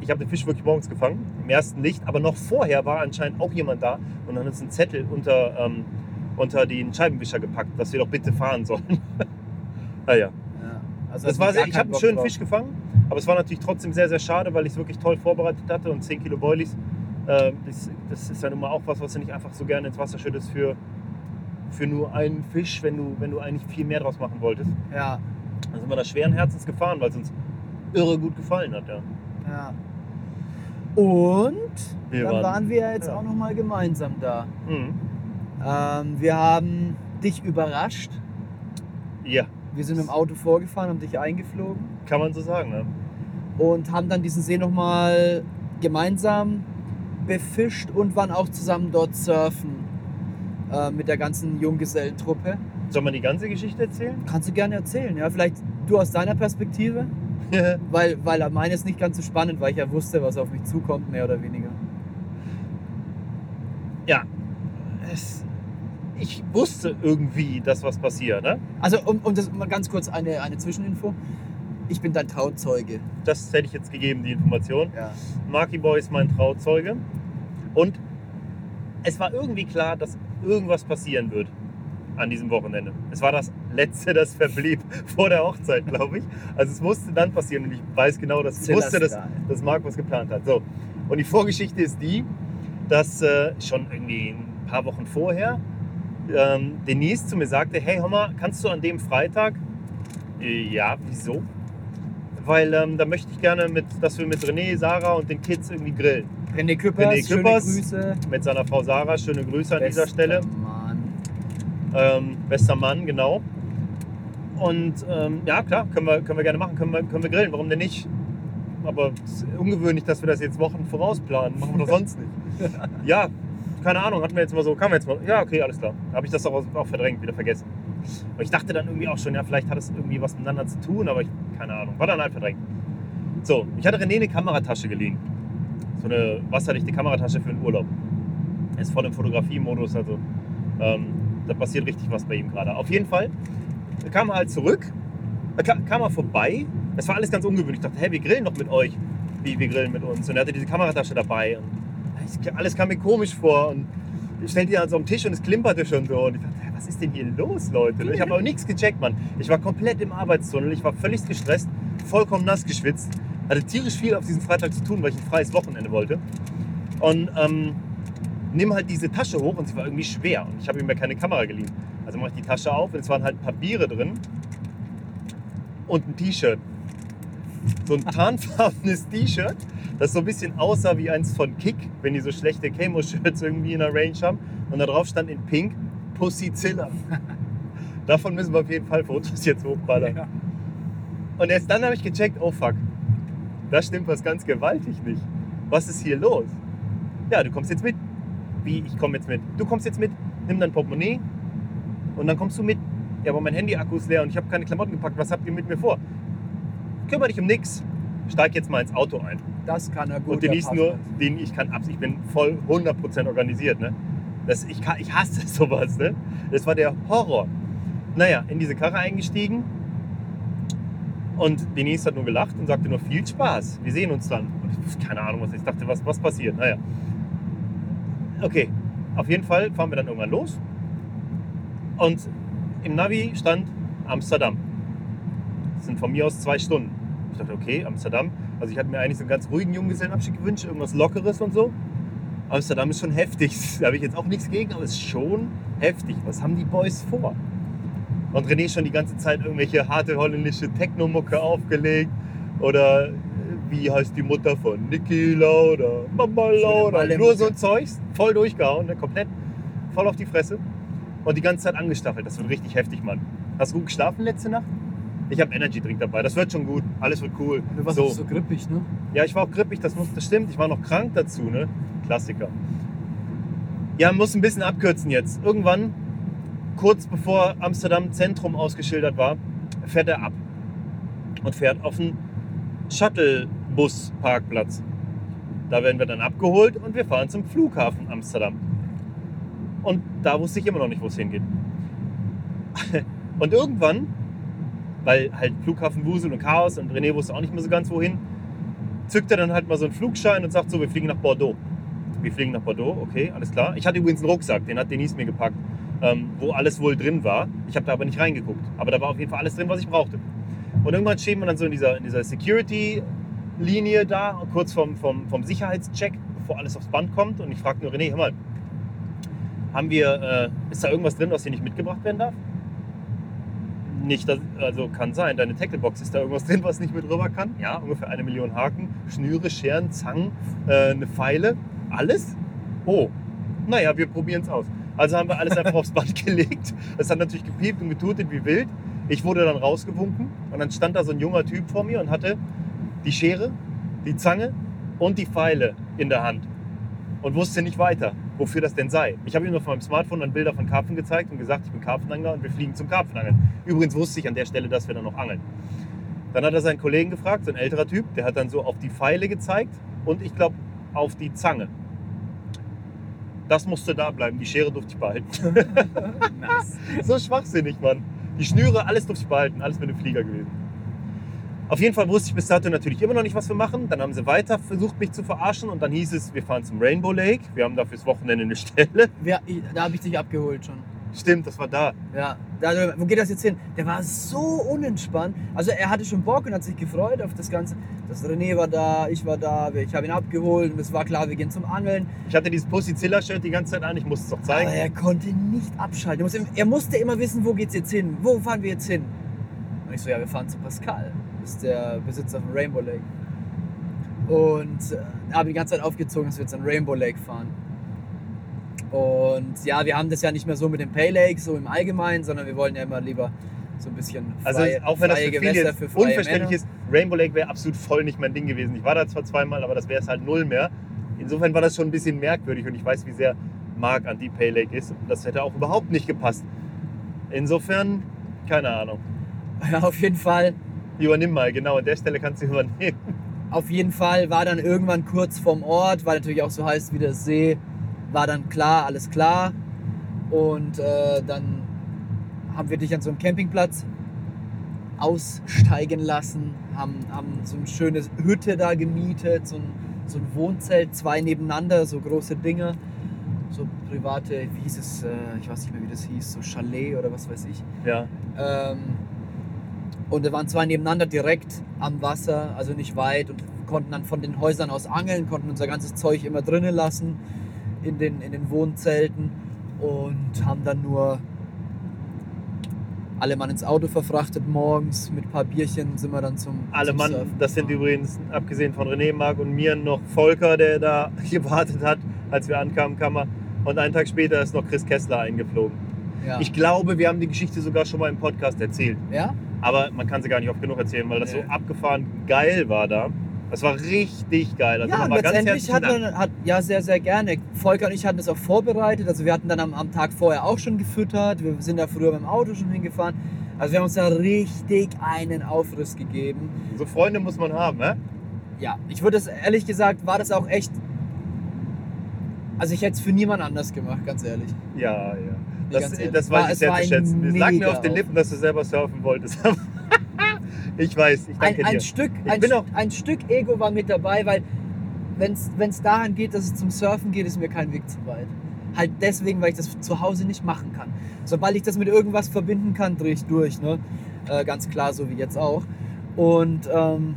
ich habe den Fisch wirklich morgens gefangen, im ersten Licht, aber noch vorher war anscheinend auch jemand da und hat uns einen Zettel unter, ähm, unter den Scheibenwischer gepackt, dass wir doch bitte fahren sollen. naja. Ja. Also Das war sehr, ich habe einen Bock schönen drauf. Fisch gefangen, aber es war natürlich trotzdem sehr, sehr schade, weil ich es wirklich toll vorbereitet hatte und 10 Kilo Boilies, äh, das, das ist ja nun mal auch was, was du nicht einfach so gerne ins Wasser schüttest für, für nur einen Fisch, wenn du, wenn du eigentlich viel mehr draus machen wolltest. Ja, Dann sind wir da schweren Herzens gefahren, weil es uns irre gut gefallen hat. Ja. ja. Und Wir dann waren- waren, wir ja jetzt ja. auch noch mal gemeinsam da. Mhm. Ähm, wir haben dich überrascht. ja, Wir sind mit dem Auto vorgefahren, haben dich eingeflogen kann man so sagen. Ne? und haben dann diesen See noch mal gemeinsam befischt und waren auch zusammen dort surfen äh, mit der ganzen Junggesellentruppe. Soll man die ganze Geschichte erzählen? Kannst du gerne erzählen, ja? Vielleicht du aus deiner Perspektive, weil, weil meine ist nicht ganz so spannend, weil ich ja wusste, was auf mich zukommt, mehr oder weniger. ja, es, ich wusste irgendwie, dass was passiert. Ne? Also, um, um das mal ganz kurz eine, eine Zwischeninfo. Ich bin dein Trauzeuge. Das hätte ich jetzt gegeben, die Information. Ja. Marky Boy ist mein Trauzeuge. Und es war irgendwie klar, dass irgendwas passieren wird an diesem Wochenende. Es war das letzte, das verblieb vor der Hochzeit, glaube ich. Also es musste dann passieren und ich weiß genau, dass ich wusste, dass, dass Marc was geplant hat. So. Und die Vorgeschichte ist die, dass äh, schon irgendwie ein paar Wochen vorher ähm, Denise zu mir sagte, hey Hommer, kannst du an dem Freitag? Äh, ja, wieso? Weil ähm, da möchte ich gerne, mit, dass wir mit René, Sarah und den Kids irgendwie grillen. René Küppers, René schöne Küppers. Grüße. Mit seiner Frau Sarah, schöne Grüße an dieser Bester Stelle. Mann. Ähm, bester Mann, genau. Und ähm, ja, klar, können wir, können wir gerne machen, können wir, können wir grillen, warum denn nicht? Aber es ist ungewöhnlich, dass wir das jetzt Wochen vorausplanen, machen wir doch sonst nicht. Ja, keine Ahnung, hatten wir jetzt mal so, kam jetzt mal, ja, okay, alles klar. Habe ich das auch, auch verdrängt, wieder vergessen. Und ich dachte dann irgendwie auch schon, ja, vielleicht hat es irgendwie was miteinander zu tun, aber ich, keine Ahnung, war dann halt verdrängt. So, ich hatte René eine Kameratasche geliehen. So eine wasserdichte Kameratasche für den Urlaub. Er ist voll im Fotografiemodus, also ähm, da passiert richtig was bei ihm gerade. Auf jeden Fall kam er halt zurück, da ka- kam er vorbei. Das war alles ganz ungewöhnlich. Ich dachte, hey, wir grillen doch mit euch. Wie, wir grillen mit uns. Und er hatte diese Kameratasche dabei. Und alles kam mir komisch vor. Und ich stellte die dann so Tisch und es klimperte schon so. Und ich dachte, was ist denn hier los, Leute? Ich habe aber nichts gecheckt, Mann. Ich war komplett im Arbeitstunnel. Ich war völlig gestresst, vollkommen nass geschwitzt. Hatte tierisch viel auf diesen Freitag zu tun, weil ich ein freies Wochenende wollte. Und ähm, nimm halt diese Tasche hoch und sie war irgendwie schwer. Und ich habe ihm ja keine Kamera geliehen. Also mache ich die Tasche auf und es waren halt ein drin und ein T-Shirt. So ein tarnfarbenes T-Shirt, das so ein bisschen aussah wie eins von Kick, wenn die so schlechte Camo-Shirts irgendwie in der Range haben. Und da drauf stand in Pink Pussyzilla. Davon müssen wir auf jeden Fall Fotos jetzt hochballern. Ja. Und erst dann habe ich gecheckt, oh fuck, da stimmt was ganz gewaltig nicht. Was ist hier los? Ja, du kommst jetzt mit. Wie, ich komme jetzt mit? Du kommst jetzt mit, nimm dein Portemonnaie und dann kommst du mit. Ja, aber mein Handy-Akku ist leer und ich habe keine Klamotten gepackt. Was habt ihr mit mir vor? Kümmere dich um nichts. Steig jetzt mal ins Auto ein. Das kann er gut. und genieß nur, den ich kann abs. Ich bin voll 100% organisiert. Ne? Das, ich, kann, ich hasse sowas. Ne? Das war der Horror. Naja, in diese Karre eingestiegen. Und Denise hat nur gelacht und sagte nur viel Spaß. Wir sehen uns dann. Und keine Ahnung, was ich dachte, was, was passiert. Naja. Okay, auf jeden Fall fahren wir dann irgendwann los. Und im Navi stand Amsterdam. Das sind von mir aus zwei Stunden. Ich dachte, okay, Amsterdam. Also ich hatte mir eigentlich so einen ganz ruhigen Junggesellenabschied gewünscht, irgendwas Lockeres und so. Amsterdam ist schon heftig. Da habe ich jetzt auch nichts gegen, aber es ist schon heftig. Was haben die Boys vor? Und René schon die ganze Zeit irgendwelche harte holländische Techno-Mucke aufgelegt. Oder äh, wie heißt die Mutter von Niki Lauda, Mama Lauda. Nur so ein Zeugs, voll durchgehauen, ne? komplett voll auf die Fresse. Und die ganze Zeit angestachelt. Das wird richtig heftig, Mann. Hast du gut geschlafen letzte Nacht? Ich habe Energy Drink dabei. Das wird schon gut. Alles wird cool. Du warst So. so. grippig, ne? Ja, ich war auch grippig, das, muss, das stimmt. Ich war noch krank dazu, ne? Klassiker. Ja, muss ein bisschen abkürzen jetzt. Irgendwann, kurz bevor Amsterdam Zentrum ausgeschildert war, fährt er ab und fährt auf einen Shuttlebus-Parkplatz. Da werden wir dann abgeholt und wir fahren zum Flughafen Amsterdam. Und da wusste ich immer noch nicht, wo es hingeht. Und irgendwann, weil halt Flughafenwusel und Chaos und René wusste auch nicht mehr so ganz wohin, zückt er dann halt mal so einen Flugschein und sagt so, wir fliegen nach Bordeaux. Wir fliegen nach Bordeaux, okay, alles klar. Ich hatte übrigens einen Rucksack, den hat Denise mir gepackt, ähm, wo alles wohl drin war. Ich habe da aber nicht reingeguckt. Aber da war auf jeden Fall alles drin, was ich brauchte. Und irgendwann stehen wir dann so in dieser, in dieser Security-Linie da, kurz vom, vom, vom Sicherheitscheck, bevor alles aufs Band kommt. Und ich frage nur René, hör mal, haben wir, äh, ist da irgendwas drin, was hier nicht mitgebracht werden darf? Nicht, dass, also kann sein, deine Tacklebox, ist da irgendwas drin, was nicht mit rüber kann? Ja, ungefähr eine Million Haken, Schnüre, Scheren, Zangen, äh, eine Pfeile, alles? Oh, naja, wir probieren es aus. Also haben wir alles einfach aufs Band gelegt. Es hat natürlich gepiept und getutet wie wild. Ich wurde dann rausgewunken und dann stand da so ein junger Typ vor mir und hatte die Schere, die Zange und die Pfeile in der Hand und wusste nicht weiter, wofür das denn sei. Ich habe ihm nur von meinem Smartphone dann Bilder von Karpfen gezeigt und gesagt, ich bin Karpfenangler und wir fliegen zum Karpfenangeln. Übrigens wusste ich an der Stelle, dass wir dann noch angeln. Dann hat er seinen Kollegen gefragt, so ein älterer Typ, der hat dann so auf die Pfeile gezeigt und ich glaube auf die Zange. Das musste da bleiben, die Schere durfte ich behalten. Nice. so schwachsinnig, Mann. Die Schnüre, alles durfte ich behalten, alles mit dem Flieger gewesen. Auf jeden Fall wusste ich bis dato natürlich immer noch nicht, was wir machen. Dann haben sie weiter versucht, mich zu verarschen und dann hieß es, wir fahren zum Rainbow Lake. Wir haben da fürs Wochenende eine Stelle. Ich- da habe ich dich abgeholt schon. Stimmt, das war da. Ja, da, wo geht das jetzt hin? Der war so unentspannt. Also er hatte schon Bock und hat sich gefreut auf das Ganze. Das René war da, ich war da, ich habe ihn abgeholt und es war klar, wir gehen zum Angeln. Ich hatte dieses Pussy-Zilla-Shirt die ganze Zeit an, ich musste es doch zeigen. Aber er konnte nicht abschalten. Er musste, er musste immer wissen, wo geht's jetzt hin? Wo fahren wir jetzt hin? Und ich so, ja, wir fahren zu Pascal. Ist der Besitzer von Rainbow Lake. Und äh, habe die ganze Zeit aufgezogen, dass wir jetzt an Rainbow Lake fahren. Und ja, wir haben das ja nicht mehr so mit dem Pay Lake, so im Allgemeinen, sondern wir wollen ja immer lieber so ein bisschen Also freie, auch wenn das für viele Gewässer jetzt für unverständlich Männer. ist, Rainbow Lake wäre absolut voll nicht mein Ding gewesen. Ich war da zwar zweimal, aber das wäre es halt null mehr. Insofern war das schon ein bisschen merkwürdig und ich weiß, wie sehr Mark an die Pay Lake ist. Und das hätte auch überhaupt nicht gepasst. Insofern, keine Ahnung. Ja, auf jeden Fall. Übernimm mal, genau, an der Stelle kannst du übernehmen. Auf jeden Fall war dann irgendwann kurz vorm Ort, weil natürlich auch so heißt wie der See, war dann klar, alles klar. Und äh, dann haben wir dich an so einem Campingplatz aussteigen lassen, haben, haben so eine schöne Hütte da gemietet, so ein, so ein Wohnzelt, zwei nebeneinander, so große Dinge, so private, wie hieß es, äh, ich weiß nicht mehr wie das hieß, so Chalet oder was weiß ich. Ja, Ähm, und da waren zwei nebeneinander direkt am Wasser, also nicht weit und konnten dann von den Häusern aus angeln, konnten unser ganzes Zeug immer drinnen lassen in den, in den Wohnzelten und haben dann nur alle Mann ins Auto verfrachtet morgens. Mit ein paar Bierchen sind wir dann zum. alle zum Mann, Surfen das sind übrigens, abgesehen von René, Marc und mir, noch Volker, der da gewartet hat, als wir ankamen, kam er. Und einen Tag später ist noch Chris Kessler eingeflogen. Ja. Ich glaube, wir haben die Geschichte sogar schon mal im Podcast erzählt. ja? Aber man kann sie gar nicht oft genug erzählen, weil das Nee. so abgefahren geil war da. Das war richtig geil. Also ja, letztendlich hat man, hat, ja, sehr, sehr gerne. Volker und ich hatten das auch vorbereitet. Also wir hatten dann am, am Tag vorher auch schon gefüttert. Wir sind da früher mit dem Auto schon hingefahren. Also wir haben uns da richtig einen Aufriss gegeben. So Freunde muss man haben, ne? Ja, ich würde es ehrlich gesagt, war das auch echt. Also ich hätte es für niemand anders gemacht, ganz ehrlich. Ja, ja. Nee, Das, ganz ehrlich. das War- weiß ich sehr war zu ein schätzen. Es lag mir auf den Lippen, dass du selber surfen wolltest. ich weiß, ich Ein, danke ein, dir. Stück, Ich ein, bin St- auch- ein Stück Ego war mit dabei, weil wenn es dahin geht, dass es zum Surfen geht, ist mir kein Weg zu weit. Halt deswegen, weil ich das zu Hause nicht machen kann. Sobald ich das mit irgendwas verbinden kann, drehe ich durch. Ne? Äh, ganz klar, so wie jetzt auch. Und ähm,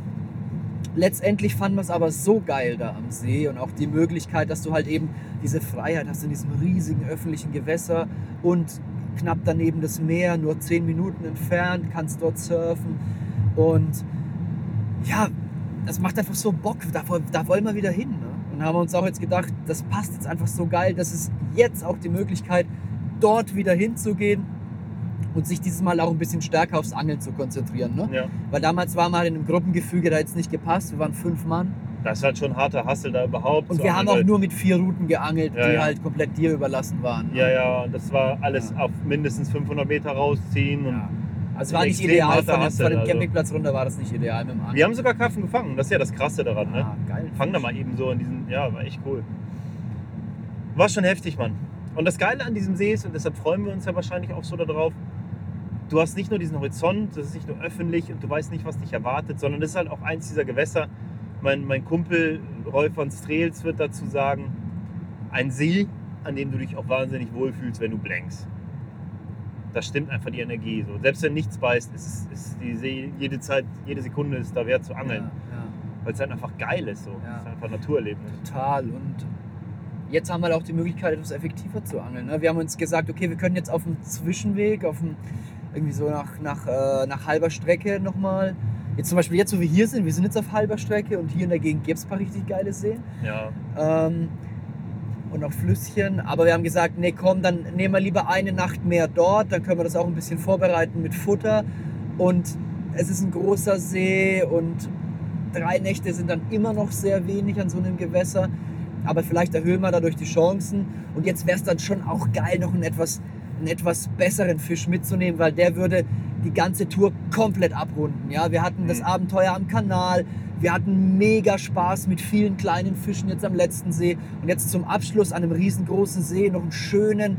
letztendlich fanden wir es aber so geil da am See und auch die Möglichkeit, dass du halt eben diese Freiheit hast in diesem riesigen öffentlichen Gewässer und knapp daneben das Meer, nur 10 Minuten entfernt, kannst dort surfen und ja, das macht einfach so Bock, da, da wollen wir wieder hin. Ne? Und haben uns auch jetzt gedacht, das passt jetzt einfach so geil, dass es jetzt auch die Möglichkeit, dort wieder hinzugehen und sich dieses Mal auch ein bisschen stärker aufs Angeln zu konzentrieren. Ne? Ja. Weil damals wir halt in einem Gruppengefüge, da es nicht gepasst. Wir waren fünf Mann. Das ist halt schon ein harter Hassel da überhaupt. Und wir haben auch nur mit vier Routen geangelt, Ja, die ja. halt komplett dir überlassen waren. ne? Ja, ja, und das war alles Ja. auf mindestens 500 Meter rausziehen. Und Ja. Also es war nicht ideal, von dem, Hassel, von dem also. Campingplatz runter war das nicht ideal mit dem Angeln. Wir haben sogar Karpfen gefangen. Das ist ja das Krasse daran. Ne? ah, geil. Fang da mal eben so in diesen. Ja, war echt cool. War schon heftig, Mann. Und das Geile an diesem See ist, und deshalb freuen wir uns ja wahrscheinlich auch so darauf, du hast nicht nur diesen Horizont, das ist nicht nur öffentlich und du weißt nicht, was dich erwartet, sondern das ist halt auch eins dieser Gewässer. Mein, mein Kumpel Rolf von Strels wird dazu sagen, ein See, an dem du dich auch wahnsinnig wohlfühlst, wenn du blankst. da stimmt einfach die Energie. So. Selbst wenn nichts beißt, ist, ist die See, jede Zeit, jede Sekunde ist da wert zu angeln. Ja, ja. Weil es halt einfach geil ist. So. Ja. Es ist einfach Naturerlebnis. Total. Und jetzt haben wir halt auch die Möglichkeit, etwas effektiver zu angeln. Ne? Wir haben uns gesagt, okay, wir können jetzt auf dem Zwischenweg, auf dem, irgendwie so nach, nach, äh, nach halber Strecke nochmal. Jetzt zum Beispiel, jetzt wo wir hier sind, wir sind jetzt auf halber Strecke und hier in der Gegend gibt es ein paar richtig geile Seen. Ja. Ähm, und auch Flüsschen. Aber wir haben gesagt, nee, komm, dann nehmen wir lieber eine Nacht mehr dort. Dann können wir das auch ein bisschen vorbereiten mit Futter. Und es ist ein großer See und drei Nächte sind dann immer noch sehr wenig an so einem Gewässer. Aber vielleicht erhöhen wir dadurch die Chancen. Und jetzt wäre es dann schon auch geil, noch einen etwas, einen etwas besseren Fisch mitzunehmen, weil der würde die ganze Tour komplett abrunden. Ja, wir hatten das Mhm. Abenteuer am Kanal, wir hatten mega Spaß mit vielen kleinen Fischen jetzt am letzten See und jetzt zum Abschluss an einem riesengroßen See noch einen schönen,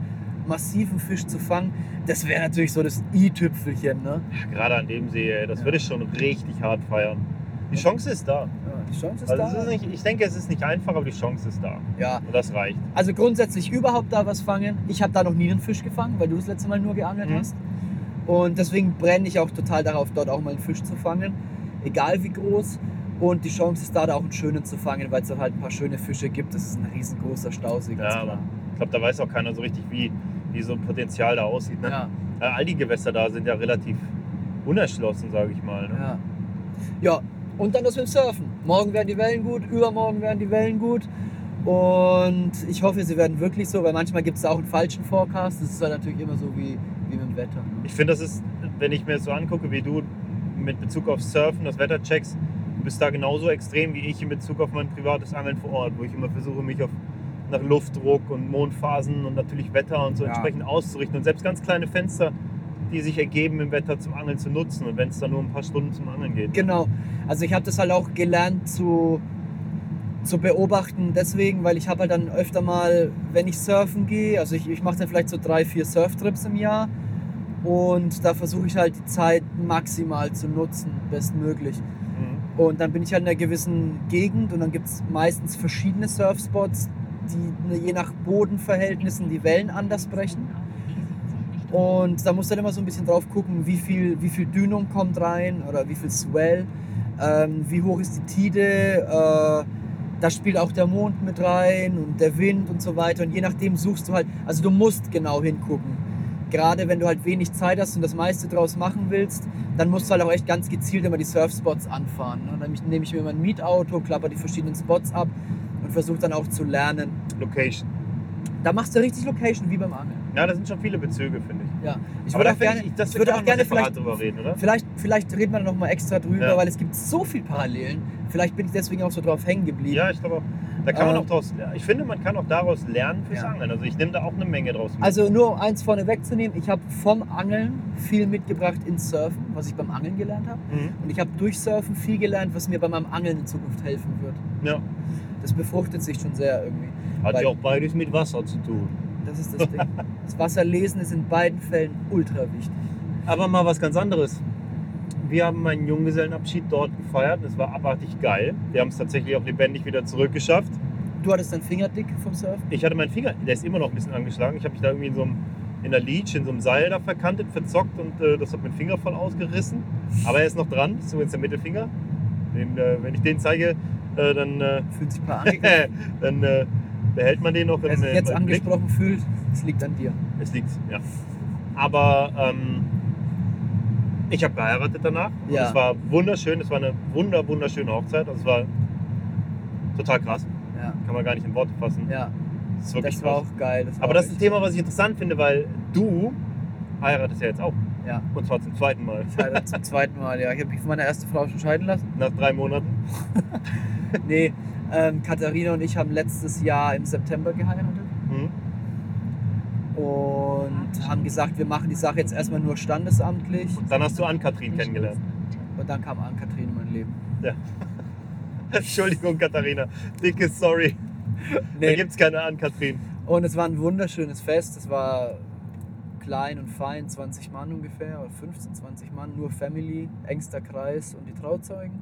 massiven Fisch zu fangen. Das wäre natürlich so das i-Tüpfelchen. Ne? Gerade an dem See, das Ja. würde ich schon richtig hart feiern. Die Chance ist da. Ja, die Chance ist Also da. ist nicht, ich denke, es ist nicht einfach, aber die Chance ist da. ja, Und das reicht. also grundsätzlich überhaupt da was fangen. Ich habe da noch nie einen Fisch gefangen, weil du das letzte Mal nur geangelt Mhm. hast. Und deswegen brenne ich auch total darauf, dort auch mal einen Fisch zu fangen, egal wie groß. Und die Chance ist da, da auch einen schönen zu fangen, weil es da halt ein paar schöne Fische gibt. Das ist ein riesengroßer Stausee, ganz Ja, klar. Ich glaube, da weiß auch keiner so richtig, wie, wie so ein Potenzial da aussieht. Ne? Ja, Äh, All die Gewässer da sind ja relativ unerschlossen, sage ich mal. Ne? ja. ja, und dann das mit dem Surfen. Morgen werden die Wellen gut, übermorgen werden die Wellen gut. Und ich hoffe, sie werden wirklich so, weil manchmal gibt es auch einen falschen Forecast. Das ist halt natürlich immer so wie, wie mit dem Wetter. ne? Ich finde, das ist, wenn ich mir so angucke, wie du mit Bezug auf Surfen das Wetter checkst, du bist da genauso extrem wie ich in Bezug auf mein privates Angeln vor Ort, wo ich immer versuche, mich auf nach Luftdruck und Mondphasen und natürlich Wetter und so Ja. entsprechend auszurichten. Und selbst ganz kleine Fenster, die sich ergeben im Wetter zum Angeln zu nutzen und wenn es dann nur ein paar Stunden zum Angeln geht. Genau. Also ich habe das halt auch gelernt zu, zu beobachten, deswegen, weil ich habe halt dann öfter mal, wenn ich surfen gehe, also ich, ich mache dann vielleicht so drei, vier Surftrips im Jahr und da versuche ich halt die Zeit maximal zu nutzen, bestmöglich. Mhm. Und dann bin ich halt in einer gewissen Gegend und dann gibt es meistens verschiedene Surfspots, die je nach Bodenverhältnissen die Wellen anders brechen. Und da musst du dann immer so ein bisschen drauf gucken, wie viel, wie viel Dünung kommt rein oder wie viel Swell, ähm, wie hoch ist die Tide. Äh, da spielt auch der Mond mit rein und der Wind und so weiter. Und je nachdem suchst du halt, also du musst genau hingucken. Gerade wenn du halt wenig Zeit hast und das meiste draus machen willst, dann musst du halt auch echt ganz gezielt immer die Surfspots anfahren. Ne? Dann nehme ich mir mein Mietauto, klapper die verschiedenen Spots ab und versuche dann auch zu lernen. Location. Da machst du richtig Location wie beim Angeln. Ja, da sind schon viele Bezüge, finde ich. Ja, ich würde auch gerne, ich, das ich würde auch gerne vielleicht, drüber reden, oder? vielleicht, vielleicht reden wir da noch mal extra drüber, Ja. weil es gibt so viel Parallelen. Vielleicht bin ich deswegen auch so drauf hängen geblieben. Ja, ich glaube auch. Da kann man Ähm, auch draus, ich finde, man kann auch daraus lernen fürs Ja. Angeln. Also ich nehme da auch eine Menge draus mit. Also nur um eins vorne wegzunehmen, ich habe vom Angeln viel mitgebracht ins Surfen, was ich beim Angeln gelernt habe. Mhm. Und ich habe durch Surfen viel gelernt, was mir bei meinem Angeln in Zukunft helfen wird. Ja. Das befruchtet sich schon sehr irgendwie. Hat ja auch beides mit Wasser zu tun. Das ist das Ding. Das Wasserlesen ist in beiden Fällen ultra wichtig. Aber mal was ganz anderes. Wir haben meinen Junggesellenabschied dort gefeiert und es war abartig geil. Wir haben es tatsächlich auch lebendig wieder zurückgeschafft. Du hattest deinen Finger dick vom Surfen? Ich hatte meinen Finger, der ist immer noch ein bisschen angeschlagen. Ich habe mich da irgendwie in so einem in der Leech, in so einem Seil da verkantet, verzockt und äh, das hat meinen Finger voll ausgerissen. Aber er ist noch dran, ist übrigens der Mittelfinger. Den, äh, wenn ich den zeige, äh, dann, äh, Fühlt sich paar dann äh, behält man den noch Wer in, sich jetzt im Blick. angesprochen fühlt, es liegt an dir. Es liegt, ja. Aber ähm, ich habe geheiratet danach. Ja. Es war wunderschön. Es war eine wunder, wunderschöne Hochzeit. Also es war total krass. Ja, Kann man gar nicht in Worte fassen. ja. Das Das war krass. auch geil. Das war Aber das ist ein Thema, was ich interessant finde, weil du heiratest ja jetzt auch. Ja, Und zwar zum zweiten Mal. zum zweiten Mal, ja. Ich habe mich von meiner ersten Frau schon scheiden lassen. Nach drei Monaten. Nee, ähm, Katharina und ich haben letztes Jahr im September geheiratet Mhm. und haben gesagt, wir machen die Sache jetzt erstmal nur standesamtlich. Dann hast du Ann-Kathrin kennengelernt. Und dann kam Ann-Kathrin in mein Leben. Entschuldigung, Katharina. Dicke Sorry. Da Nee. gibt es keine Ann-Kathrin. Und es war ein wunderschönes Fest. Es war klein und fein, 20 Mann ungefähr, oder 15, 20 Mann, nur Family, engster Kreis und die Trauzeugen.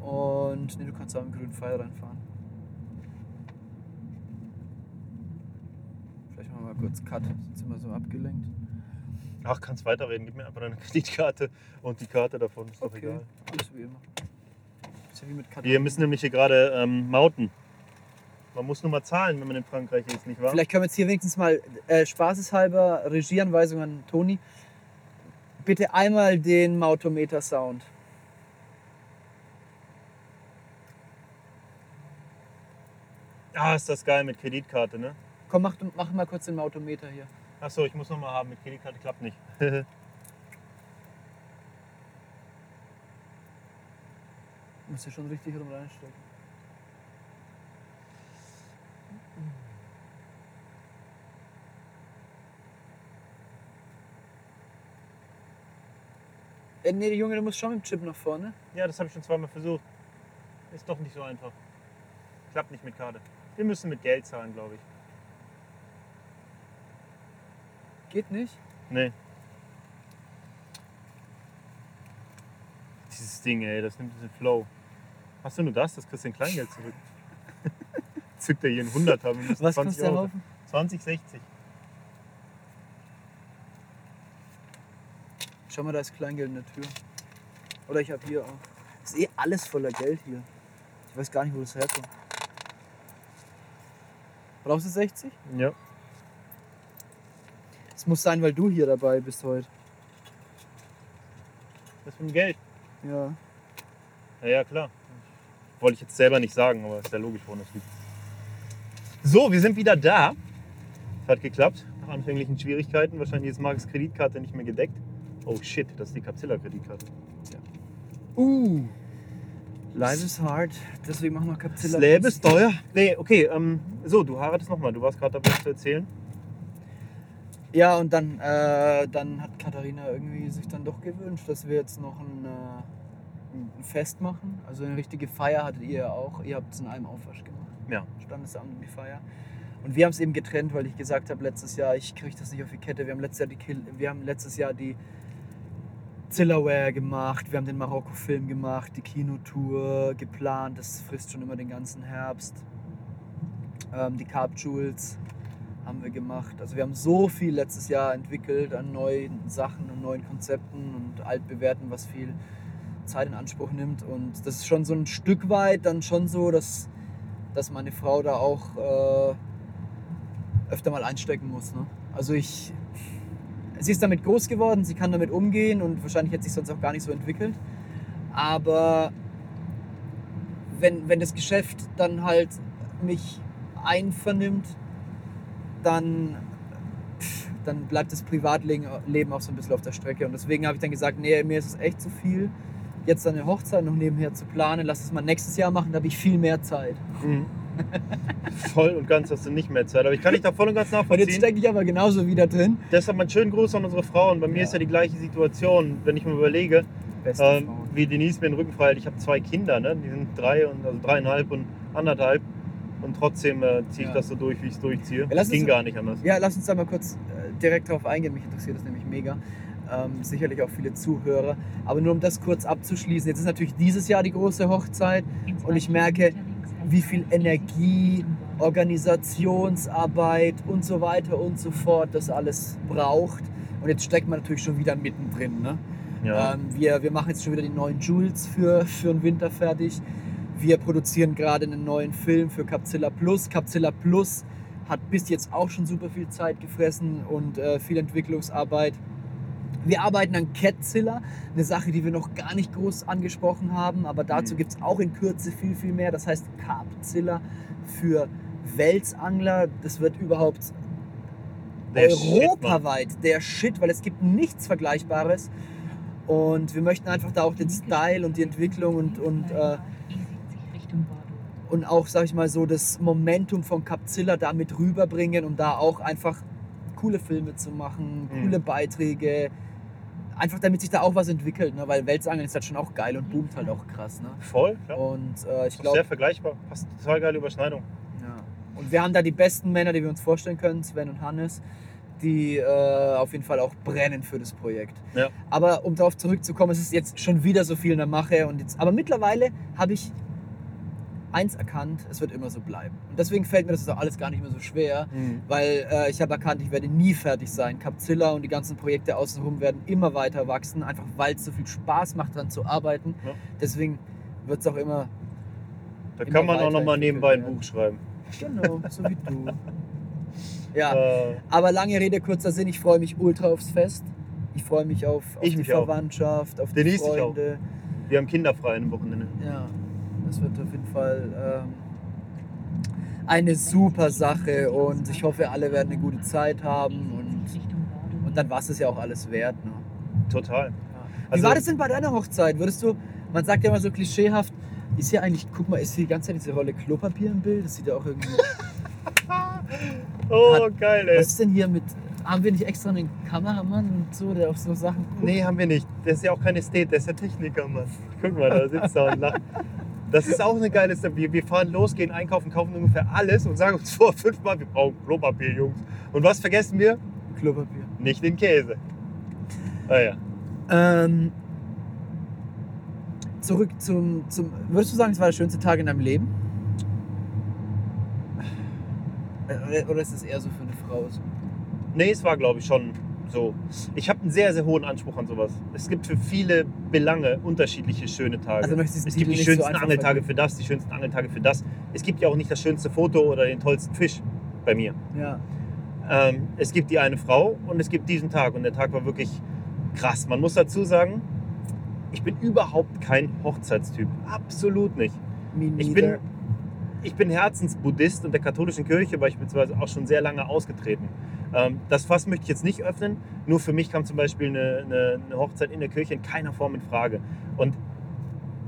Und nee, du kannst auch im grünen Pfeil reinfahren. Vielleicht machen wir mal kurz Cut, sonst sind wir so abgelenkt. Ach, kannst weiterreden. Gib mir einfach deine Kreditkarte und die Karte davon. Ist doch egal. Alles wie immer. Ist ja wie mit Cut. Wir müssen nämlich hier gerade ähm, mauten. Man muss nur mal zahlen, wenn man in Frankreich ist, nicht wahr? Vielleicht können wir jetzt hier wenigstens mal äh, spaßeshalber Regieanweisung an Toni. Bitte einmal den Mautometer-Sound. Ah, ist das geil mit Kreditkarte, ne? Komm, mach, mach mal kurz den Mautometer hier. Achso, ich muss noch mal haben. Mit Kreditkarte klappt nicht. Muss ja schon richtig rum reinstecken. Äh, nee, Junge, du musst schon mit dem Chip nach vorne. ja, das habe ich schon zweimal versucht. Ist doch nicht so einfach. Klappt nicht mit Karte. Wir müssen mit Geld zahlen, glaube ich. Geht nicht. Nee. Dieses Ding, ey, das nimmt diesen Flow. Hast du nur das? Das kriegst du in Kleingeld zurück. Zückt er hier einen 100 haben. Was 20 kostet der Euro. Haufen? 20, 60. Schau mal, da ist Kleingeld in der Tür. Oder ich habe hier auch. Ist eh alles voller Geld hier. Ich weiß gar nicht, wo das herkommt. Brauchst du 60? Ja. Es muss sein, weil du hier dabei bist heute. Das mit dem Geld. Ja. Ja, ja, klar. Wollte ich jetzt selber nicht sagen, aber ist ja logisch, woran das liegt. So, wir sind wieder da. Es hat geklappt, nach anfänglichen Schwierigkeiten. Wahrscheinlich ist Marks Kreditkarte nicht mehr gedeckt. Oh shit, das ist die Capzilla-Kreditkarte. Uh. Life is hard. Deswegen machen wir Capzilla. Das Leben ist teuer. Nee, okay, ähm, so, du heiratest nochmal. Du warst gerade dabei zu erzählen. Ja, und dann, äh, dann hat Katharina irgendwie sich dann doch gewünscht, dass wir jetzt noch ein, äh, ein Fest machen. Also eine richtige Feier hattet ihr ja auch. Ihr habt es in einem Aufwasch gemacht. Ja. Standesamt die Feier. Und wir haben es eben getrennt, weil ich gesagt habe letztes Jahr, ich kriege das nicht auf die Kette. Wir haben letztes Jahr die, Kill wir haben letztes Jahr die Zillaware gemacht, wir haben den Marokko-Film gemacht, die Kinotour geplant. Das frisst schon immer den ganzen Herbst. Ähm, die Carb Jewels haben wir gemacht. Also wir haben so viel letztes Jahr entwickelt an neuen Sachen und neuen Konzepten und altbewährten, was viel Zeit in Anspruch nimmt. Und das ist schon so ein Stück weit dann schon so, dass, dass meine Frau da auch äh, öfter mal einstecken muss. Ne? Also ich, sie ist damit groß geworden, sie kann damit umgehen und wahrscheinlich hätte sich sonst auch gar nicht so entwickelt. Aber wenn, wenn das Geschäft dann halt mich einvernimmt, dann, dann bleibt das Privatleben Leben auch so ein bisschen auf der Strecke. Und deswegen habe ich dann gesagt, nee, mir ist es echt zu viel, jetzt eine Hochzeit noch nebenher zu planen. Lass es mal nächstes Jahr machen, da habe ich viel mehr Zeit. Voll und ganz hast du nicht mehr Zeit. Aber ich kann dich da voll und ganz Und jetzt nachvollziehen. stecke ich aber genauso wieder drin. Deshalb einen schönen Gruß an unsere Frauen. Bei mir Ja. ist ja die gleiche Situation, wenn ich mir überlege, ähm, wie Denise mir den Rücken frei hält. Ich habe zwei Kinder, ne? die sind drei und also dreieinhalb und anderthalb. Und trotzdem äh, ziehe ich Ja. das so durch, wie ich es durchziehe. lass Ging uns- gar nicht anders. Ja, lass uns da mal kurz äh, direkt drauf eingehen. Mich interessiert das nämlich mega. Ähm, sicherlich auch viele Zuhörer. Aber nur um das kurz abzuschließen. Jetzt ist natürlich dieses Jahr die große Hochzeit. Und ich merke, wie viel Energie, Organisationsarbeit und so weiter und so fort das alles braucht. Und jetzt steckt man natürlich schon wieder mittendrin. Ne? Ja. Ähm, wir, wir machen jetzt schon wieder die neuen Jules für, für den Winter fertig. Wir produzieren gerade einen neuen Film für Capzilla Plus. Capzilla Plus hat bis jetzt auch schon super viel Zeit gefressen und äh, viel Entwicklungsarbeit. Wir arbeiten an Catzilla, eine Sache, die wir noch gar nicht groß angesprochen haben, aber dazu Mhm. gibt es auch in Kürze viel, viel mehr. Das heißt Carpzilla für Welsangler. Das wird überhaupt Der Shit, europaweit der Shit, weil es gibt nichts Vergleichbares. Und wir möchten einfach da auch den Style und die Entwicklung und, und, äh, und auch, sag ich mal, so das Momentum von Capzilla da mit rüberbringen, um da auch einfach coole Filme zu machen, Mhm. coole Beiträge. Einfach damit sich da auch was entwickelt, ne? weil Welsangeln ist halt schon auch geil und boomt halt auch krass. Ne? Voll, klar. Und äh, ich glaube, sehr vergleichbar. Passt total geile Überschneidung. ja. Und wir haben da die besten Männer, die wir uns vorstellen können, Sven und Hannes, die äh, auf jeden Fall auch brennen für das Projekt. Ja. Aber um darauf zurückzukommen, es ist jetzt schon wieder so viel in der Mache. Und jetzt, aber mittlerweile habe ich eins erkannt, es wird immer so bleiben. Und deswegen fällt mir das auch alles gar nicht mehr so schwer, Mhm. weil äh, ich habe erkannt, ich werde nie fertig sein. Capzilla und die ganzen Projekte außenrum werden immer weiter wachsen, einfach weil es so viel Spaß macht, daran zu arbeiten. Ja. Deswegen wird es auch immer, Da immer kann man auch noch mal weiterentwickelt nebenbei ein. Buch schreiben. genau, so wie du. Ja, Äh, aber lange Rede, kurzer Sinn, ich freue mich ultra aufs Fest. Ich freue mich auf, auf Ich die mich auch. Verwandtschaft, auf Denise, die auch. Freunde. wir haben kinderfrei am Wochenende. Ja, das wird auf jeden Fall ähm, eine super Sache und ich hoffe, alle werden eine gute Zeit haben und, und dann war es ja auch alles wert. Ne? Total. Ja. Wie Also- war das denn bei deiner Hochzeit? Würdest du, man sagt ja immer so klischeehaft, ist hier eigentlich, guck mal, ist hier die ganze Zeit diese Rolle Klopapier im Bild? Das sieht ja auch irgendwie. Oh, geil, ey. Was ist denn hier mit. Haben wir nicht extra einen Kameramann und so, der auf so Sachen guckt? Nee, haben wir nicht. Der ist ja auch kein Ästhet, der ist ja Techniker, Mann. Guck mal, da sitzt er und lacht. Das ist auch eine geile Sache. Wir, wir fahren los, gehen einkaufen, kaufen ungefähr alles und sagen uns vor fünfmal, wir brauchen Klopapier, Jungs. Und was vergessen wir? Klopapier. Nicht den Käse. Ah ja. Ähm, zurück zum, zum. Würdest du sagen, es war der schönste Tag in deinem Leben? Äh, Oder ist es eher so für eine Frau so? Nee, es war, glaube ich, schon so. Ich habe einen sehr, sehr hohen Anspruch an sowas. Es gibt für viele Belange unterschiedliche schöne Tage. Also möchtest du es gibt die so schönsten einfach Angeltage für das, die schönsten Angeltage für das. Es gibt ja auch nicht das schönste Foto oder den tollsten Fisch bei mir. Ja. Ähm, es gibt die eine Frau und es gibt diesen Tag. Und der Tag war wirklich krass. Man muss dazu sagen, ich bin überhaupt kein Hochzeitstyp. Absolut nicht. Ich bin, ich bin Herzensbuddhist und der katholischen Kirche beispielsweise auch schon sehr lange ausgetreten. Ähm, das Fass möchte ich jetzt nicht öffnen. Nur für mich kam zum Beispiel eine, eine, eine Hochzeit in der Kirche in keiner Form in Frage. Und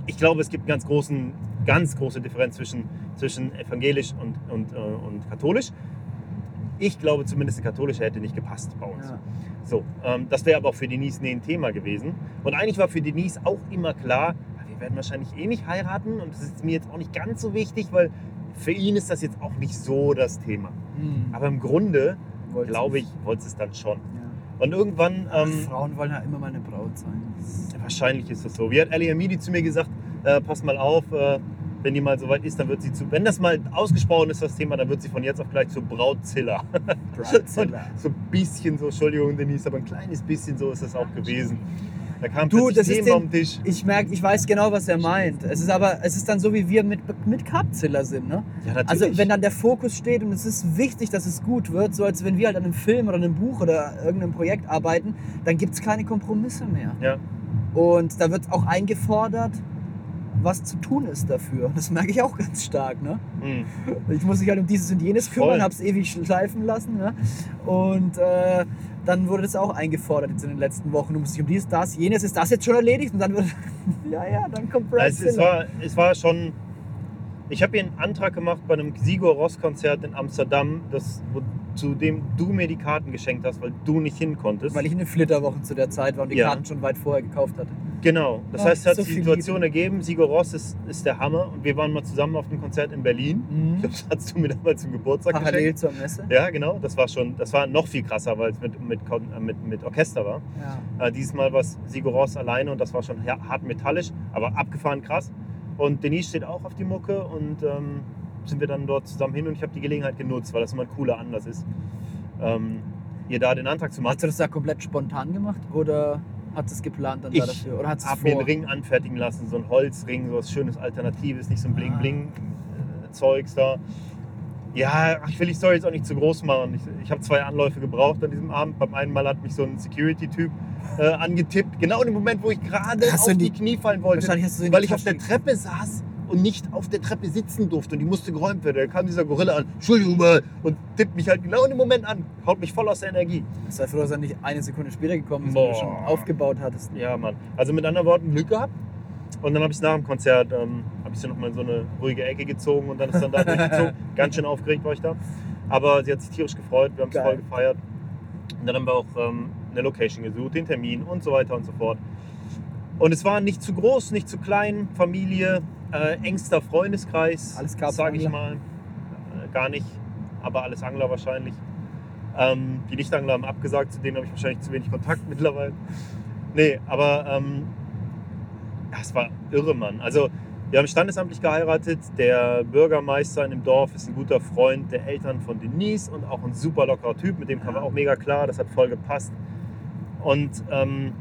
ich glaube, es gibt einen ganz großen, ganz große Differenz zwischen, zwischen evangelisch und, und, äh, und katholisch. Ich glaube zumindest, die katholische hätte nicht gepasst bei uns. Ja. So, ähm, das wäre aber auch für Denise nie ein Thema gewesen. Und eigentlich war für Denise auch immer klar, "Ah, wir werden wahrscheinlich eh nicht heiraten und das ist mir jetzt auch nicht ganz so wichtig, weil für ihn ist das jetzt auch nicht so das Thema. Hm. Aber im Grunde, Wollt's glaube ich, wollte es dann schon. Ja. Und irgendwann, ähm, Frauen wollen ja immer mal eine Braut sein. wahrscheinlich ist das so. Wie hat Ali Hamidi zu mir gesagt, äh, pass mal auf, äh, wenn die mal soweit ist, dann wird sie zu, wenn das mal ausgesprochen ist, das Thema, dann wird sie von jetzt auf gleich zur Brautzilla. Bridezilla. so ein bisschen so, Entschuldigung Denise, aber ein kleines bisschen so ist das auch gewesen. Da kam Du, das ist den- Tisch. Ich merke, ich weiß genau, was er meint. Es ist aber, es ist dann so, wie wir mit, mit Capzilla sind, ne? Ja, Also wenn dann der Fokus steht und es ist wichtig, dass es gut wird, so als wenn wir halt an einem Film oder einem Buch oder irgendeinem Projekt arbeiten, dann gibt es keine Kompromisse mehr. Ja. Und da wird auch eingefordert, was zu tun ist dafür. Das merke ich auch ganz stark. Ne? Hm. Ich muss mich halt um dieses und jenes kümmern, habe es ewig schleifen lassen. Ne? Und äh, dann wurde das auch eingefordert jetzt in den letzten Wochen. Du musst dich um dies, das, jenes, ist das jetzt schon erledigt? Und dann wird, ja, ja, dann kommt Brad Es, es, war, es war schon. Ich habe hier einen Antrag gemacht bei einem Sigur Ross Konzert in Amsterdam, das, wo, zu dem du mir die Karten geschenkt hast, weil du nicht hin konntest. Weil ich in den Flitterwochen zu der Zeit war und die Ja. Karten schon weit vorher gekauft hatte. genau. Das Ach, heißt, es hat so die Situation ergeben. Sigur Ross ist, ist der Hammer und wir waren mal zusammen auf dem Konzert in Berlin. Mhm. Das hast du mir damals zum Geburtstag Parallel geschenkt. zur Messe. Ja, genau. Das war schon, das war noch viel krasser, weil es mit, mit, äh, mit, mit Orchester war. Ja. Äh, dieses Mal war es Sigur Ross alleine und das war schon hart metallisch, aber abgefahren krass. Und Denise steht auch auf die Mucke und ähm, sind wir dann dort zusammen hin und ich habe die Gelegenheit genutzt, weil das immer ein cooler Anlass ist, ähm, ihr da den Antrag zu machen. Hast du das da komplett spontan gemacht oder hat es geplant dann da Ich dafür? Oder hat es habe mir einen? Ring anfertigen lassen, so ein Holzring, so was schönes Alternatives, nicht so ein Ah. Bling-Bling-Zeugs da. Ja, ich will die Story jetzt auch nicht zu groß machen. Ich, ich habe zwei Anläufe gebraucht an diesem Abend. Beim einen Mal hat mich so ein Security-Typ äh, angetippt, genau in dem Moment, wo ich gerade auf die, die- Knie fallen wollte, weil ich auf der Treppe saß und nicht auf der Treppe sitzen durfte und die musste geräumt werden. Da kam dieser Gorilla an, Entschuldigung mal, und tippt mich halt genau in dem Moment an, haut mich voll aus der Energie. Sei froh, dass er nicht eine Sekunde später gekommen ist, Boah. wenn du schon aufgebaut hattest. Ja, Mann. Also mit anderen Worten, Glück gehabt. Und dann habe ich es nach dem Konzert, ähm, habe ich sie nochmal in so eine ruhige Ecke gezogen und dann ist dann da durchgezogen. Ganz schön aufgeregt war ich da. Aber sie hat sich tierisch gefreut, wir haben es voll gefeiert. Und dann haben wir auch ähm, eine Location gesucht, den Termin und so weiter und so fort. Und es war nicht zu groß, nicht zu klein, Familie, äh, engster Freundeskreis, sage ich mal. Äh, gar nicht, aber alles Angler wahrscheinlich. Ähm, die Nicht-Angler haben abgesagt, zu denen habe ich wahrscheinlich zu wenig Kontakt mittlerweile. Nee, aber ähm, ja, es war irre, Mann. Also Wir haben standesamtlich geheiratet. Der Bürgermeister in dem Dorf ist ein guter Freund der Eltern von Denise und auch ein super lockerer Typ. Mit dem kam man auch mega klar. Das hat voll gepasst. Und ähm,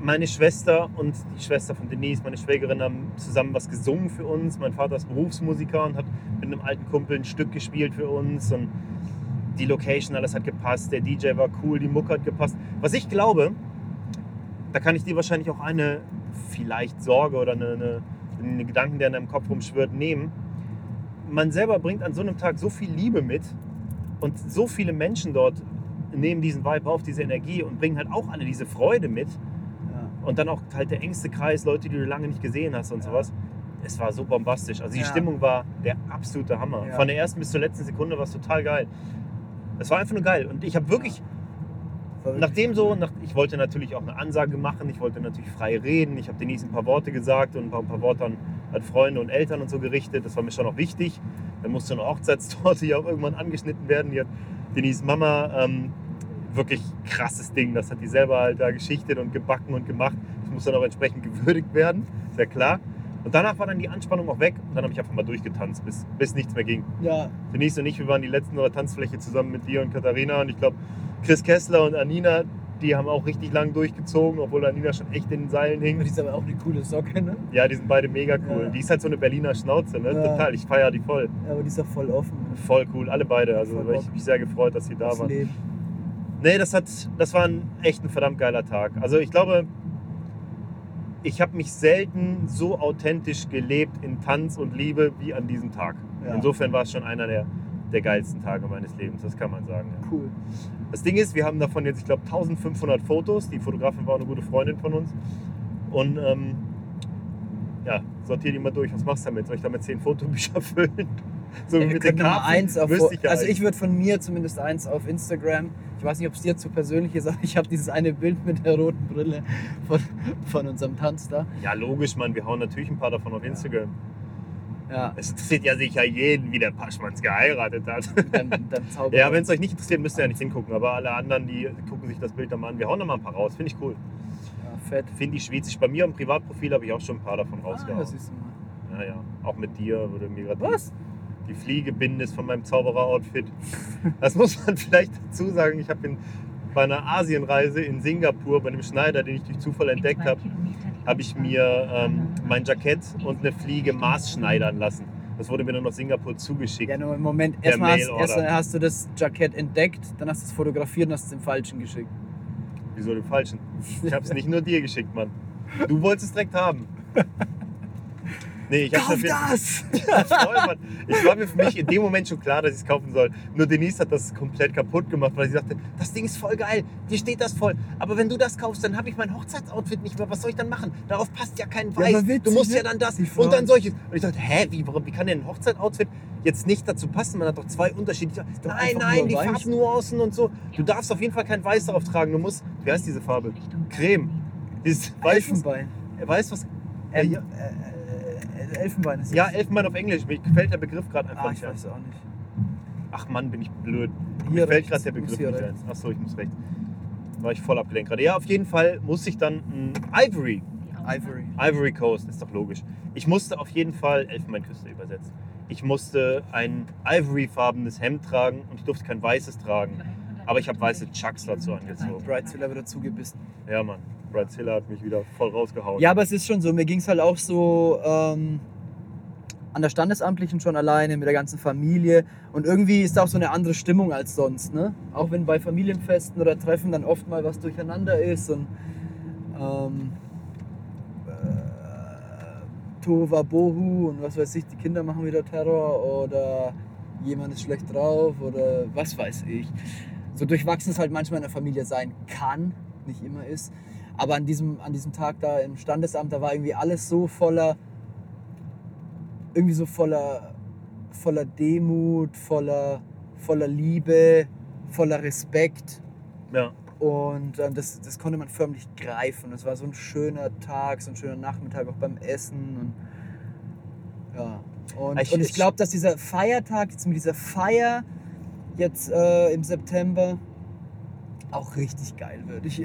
meine Schwester und die Schwester von Denise, meine Schwägerin, haben zusammen was gesungen für uns. Mein Vater ist Berufsmusiker und hat mit einem alten Kumpel ein Stück gespielt für uns. Und die Location, alles hat gepasst. Der DJ war cool, die Mucke hat gepasst. Was ich glaube, da kann ich dir wahrscheinlich auch eine vielleicht Sorge oder eine, eine, einen Gedanken, der in deinem Kopf rumschwirrt, nehmen. Man selber bringt an so einem Tag so viel Liebe mit und so viele Menschen dort nehmen diesen Vibe auf, diese Energie und bringen halt auch alle diese Freude mit. Und dann auch halt der engste Kreis, Leute, die du lange nicht gesehen hast und Ja. sowas. Es war so bombastisch. Also die Ja. Stimmung war der absolute Hammer. Ja. Von der ersten bis zur letzten Sekunde war es total geil. Es war einfach nur geil. Und ich habe wirklich, wirklich nachdem so, nach, ich wollte natürlich auch eine Ansage machen, ich wollte natürlich frei reden. Ich habe Denise ein paar Worte gesagt und ein paar, ein paar Worte an, an Freunde und Eltern und so gerichtet. Das war mir schon auch wichtig. Dann musste eine Hochzeitstorte ja auch irgendwann angeschnitten werden. Die hat Denise Mama ähm, wirklich krasses Ding. Das hat die selber halt da geschichtet und gebacken und gemacht. Das muss dann auch entsprechend gewürdigt werden, ist ja klar. Und danach war dann die Anspannung auch weg und dann habe ich einfach mal durchgetanzt, bis, bis nichts mehr ging. Ja, Denise und ich, wir waren die letzten auf der Tanzfläche zusammen mit dir und Katharina und ich glaube, Chris Kessler und Anina, die haben auch richtig lang durchgezogen, obwohl Anina schon echt in den Seilen die hing. ist aber auch eine coole Socke, ne? Ja, die sind beide mega cool. Ja. Die ist halt so eine Berliner Schnauze, ne? Ja. Total. Ich feiere die voll. Ja, aber die ist auch voll offen. Voll cool, alle beide. Also ich Bock. mich sehr gefreut, dass sie da Das waren. Leben. Nee, das, hat, das war ein echt ein verdammt geiler Tag. Also ich glaube, ich habe mich selten so authentisch gelebt in Tanz und Liebe wie an diesem Tag. Ja. Insofern war es schon einer der, der geilsten Tage meines Lebens, das kann man sagen. Ja. Cool. Das Ding ist, wir haben davon jetzt, ich glaube, 1500 Fotos. Die Fotografin war auch eine gute Freundin von uns. Und ähm, ja, sortier die mal durch. Was machst du damit? Soll ich damit 10 Fotobücher füllen? So Ey, wir können mal Karten? eins auf, ich ja also ich würde von mir zumindest eins auf Instagram. Ich weiß nicht, ob es dir zu persönlich ist, aber ich habe dieses eine Bild mit der roten Brille von, von unserem Tanz da. Ja, logisch, Mann. Wir hauen natürlich ein paar davon auf Instagram. Ja, Es interessiert ja sicher jeden, wie der Paschmanns geheiratet hat. dann, dann. Ja, wenn es euch nicht interessiert, müsst ihr ja nicht hingucken. Aber alle anderen, die gucken sich das Bild dann mal an. Wir hauen da mal ein paar raus. Finde ich cool. ja, fett. Finde ich schwitzig. Bei mir im Privatprofil habe ich auch schon ein paar davon Ah, rausgehauen. das ist mal. ja, ja. Auch mit dir würde mir gerade Was? Die Fliege bindest von meinem Zauberer-Outfit. Das muss man vielleicht dazu sagen. Ich habe bei einer Asienreise in Singapur bei einem Schneider, den ich durch Zufall entdeckt habe, habe ich mir ähm, mein Jackett und eine Fliege maßschneidern lassen. Das wurde mir dann aus Singapur zugeschickt. Ja, nur im Moment. Erstmal hast, erst hast du das Jackett entdeckt, dann hast du es fotografiert und hast es dem Falschen geschickt. Wieso den falschen? Ich habe es nicht nur dir geschickt, Mann. Du wolltest es direkt haben. Nee, ich Kauf dafür- das! Ja, voll. Ich war mir für mich in dem Moment schon klar, dass ich es kaufen soll. Nur Denise hat das komplett kaputt gemacht, weil sie sagte, das Ding ist voll geil, dir steht das voll. Aber wenn du das kaufst, dann habe ich mein Hochzeitsoutfit nicht mehr. Was soll ich dann machen? Darauf passt ja kein Ja, Weiß. witzig, du musst ne? ja dann das und dann solches. Und ich dachte, hä, wie, warum, wie kann denn ein Hochzeitsoutfit jetzt nicht dazu passen? Man hat doch zwei unterschiedliche. doch Nein, nein, nur die weiß. Farbnuancen und so. Du darfst auf jeden Fall kein Weiß darauf tragen. Du musst, wie heißt diese Farbe? Creme. Dieses Weiß, Elfenbein. weißt was? Ähm, ja, äh, äh, Elfenbein ist ja. Elfenbein auf Englisch. Mir gefällt der Begriff gerade einfach Ah, ich nicht. weiß auch nicht. Ach Mann, bin ich blöd. Hier Mir fällt gerade der Begriff nicht ein. Achso, ich muss rechts. War ich voll abgelenkt gerade. Ja, auf jeden Fall musste ich dann ein Ivory. Ivory. Ivory Coast, ist doch logisch. Ich musste auf jeden Fall Elfenbeinküste übersetzen. Ich musste ein Ivory-farbenes Hemd tragen und ich durfte kein weißes tragen. Aber ich habe weiße Chucks dazu angezogen. Bridezilla wieder zugebissen. Ja, Mann. Brad Hiller hat mich wieder voll rausgehauen. Ja, aber es ist schon so. Mir ging es halt auch so ähm, an der Standesamtlichen schon alleine mit der ganzen Familie. Und irgendwie ist da auch so eine andere Stimmung als sonst. Ne? Auch wenn bei Familienfesten oder Treffen dann oft mal was durcheinander ist und ähm, äh, Tohuwabohu und was weiß ich, die Kinder machen wieder Terror oder jemand ist schlecht drauf oder was weiß ich. So durchwachsen es halt manchmal in der Familie sein kann, nicht immer ist. Aber an diesem, an diesem Tag da im Standesamt, da war irgendwie alles so voller, irgendwie so voller, voller Demut, voller, voller Liebe, voller Respekt. Ja. Und ähm, das, das konnte man förmlich greifen. Es war so ein schöner Tag, so ein schöner Nachmittag auch beim Essen. Und, ja. und, Ich- und ich ich- glaube, dass dieser Feiertag jetzt mit dieser Feier jetzt äh, im September, auch richtig geil wird. Ich,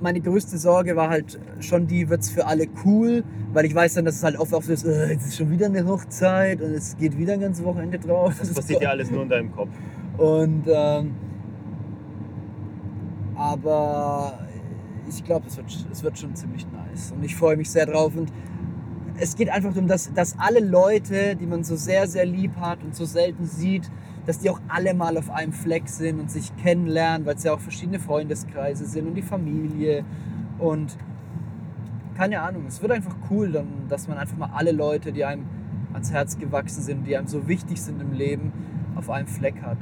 meine größte Sorge war halt schon die, wird es für alle cool, weil ich weiß dann, dass es halt oft auch so ist, äh, jetzt ist schon wieder eine Hochzeit und es geht wieder ein ganzes Wochenende drauf. Das passiert ja alles nur in deinem Kopf. Und ähm, aber ich glaube, es wird, es wird schon ziemlich nice. Und ich freue mich sehr drauf. Und es geht einfach darum, dass, dass alle Leute, die man so sehr, sehr lieb hat und so selten sieht, dass die auch alle mal auf einem Fleck sind und sich kennenlernen, weil es ja auch verschiedene Freundeskreise sind und die Familie. Und keine Ahnung, es wird einfach cool, dann, dass man einfach mal alle Leute, die einem ans Herz gewachsen sind, die einem so wichtig sind im Leben, auf einem Fleck hat.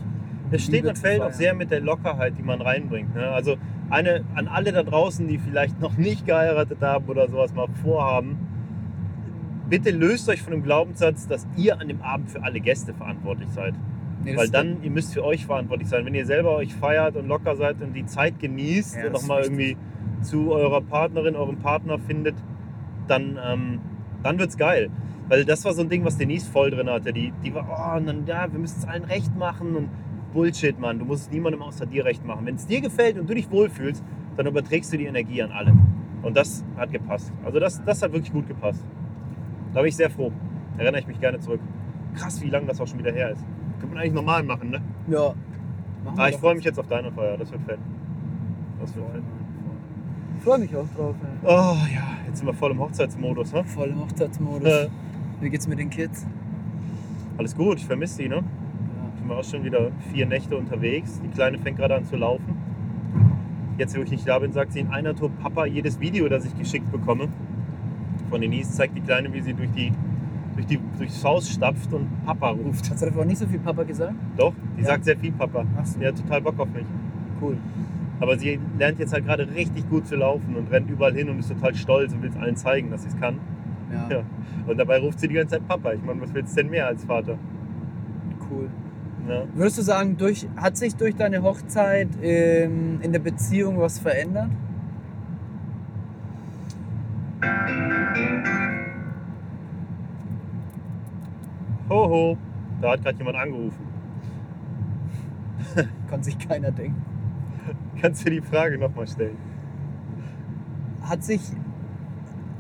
Es steht und fällt auch sehr mit der Lockerheit, die man reinbringt. Ne? Also eine, an alle da draußen, die vielleicht noch nicht geheiratet haben oder sowas mal vorhaben, bitte löst euch von dem Glaubenssatz, dass ihr an dem Abend für alle Gäste verantwortlich seid. Nee, Weil dann, ihr müsst für euch verantwortlich sein. Wenn ihr selber euch feiert und locker seid und die Zeit genießt Ja, und nochmal irgendwie zu eurer Partnerin, eurem Partner findet, dann, ähm, dann wird's geil. Weil das war so ein Ding, was Denise voll drin hatte. Die, die war, oh, und dann, ja, wir müssen es allen recht machen und Bullshit, Mann. Du musst es niemandem außer dir recht machen. Wenn es dir gefällt und du dich wohlfühlst, dann überträgst du die Energie an alle. Und das hat gepasst. Also das, das hat wirklich gut gepasst. Da bin ich sehr froh. Erinnere ich mich gerne zurück. Krass, wie lange das auch schon wieder her ist. Könnte man eigentlich normal machen, ne? Ja. Machen wir Ah, ich doch freue mich jetzt auf deine Feier. Das wird fett. Das wird fett. Ich freue mich auch drauf. ey. Oh ja, jetzt sind wir voll im Hochzeitsmodus, ne? Voll im Hochzeitsmodus. Äh, Wie geht's mit den Kids? alles gut, ich vermisse die, ne? Ja. Ich bin auch schon wieder vier Nächte unterwegs. Die Kleine fängt gerade an zu laufen. Jetzt, wo ich nicht da bin, sagt sie in einer Tour Papa jedes Video, das ich geschickt bekomme. Von Denise zeigt die Kleine, wie sie durch die, durch die, durchs Haus stapft und Papa ruft. Hast du davor nicht so viel Papa gesagt? Doch, die Ja. sagt sehr viel Papa. Ach so. Die hat total Bock auf mich. Cool. Aber sie lernt jetzt halt gerade richtig gut zu laufen und rennt überall hin und ist total stolz und will es allen zeigen, dass sie es kann. Ja, Ja. Und dabei ruft sie die ganze Zeit Papa. Ich meine, was willst du denn mehr als Vater? cool. Ne? Würdest du sagen, durch, hat sich durch deine Hochzeit ähm, in der Beziehung was verändert? Hoho, da hat gerade jemand angerufen. Kann sich keiner denken. Kannst du die Frage nochmal stellen, Hat sich,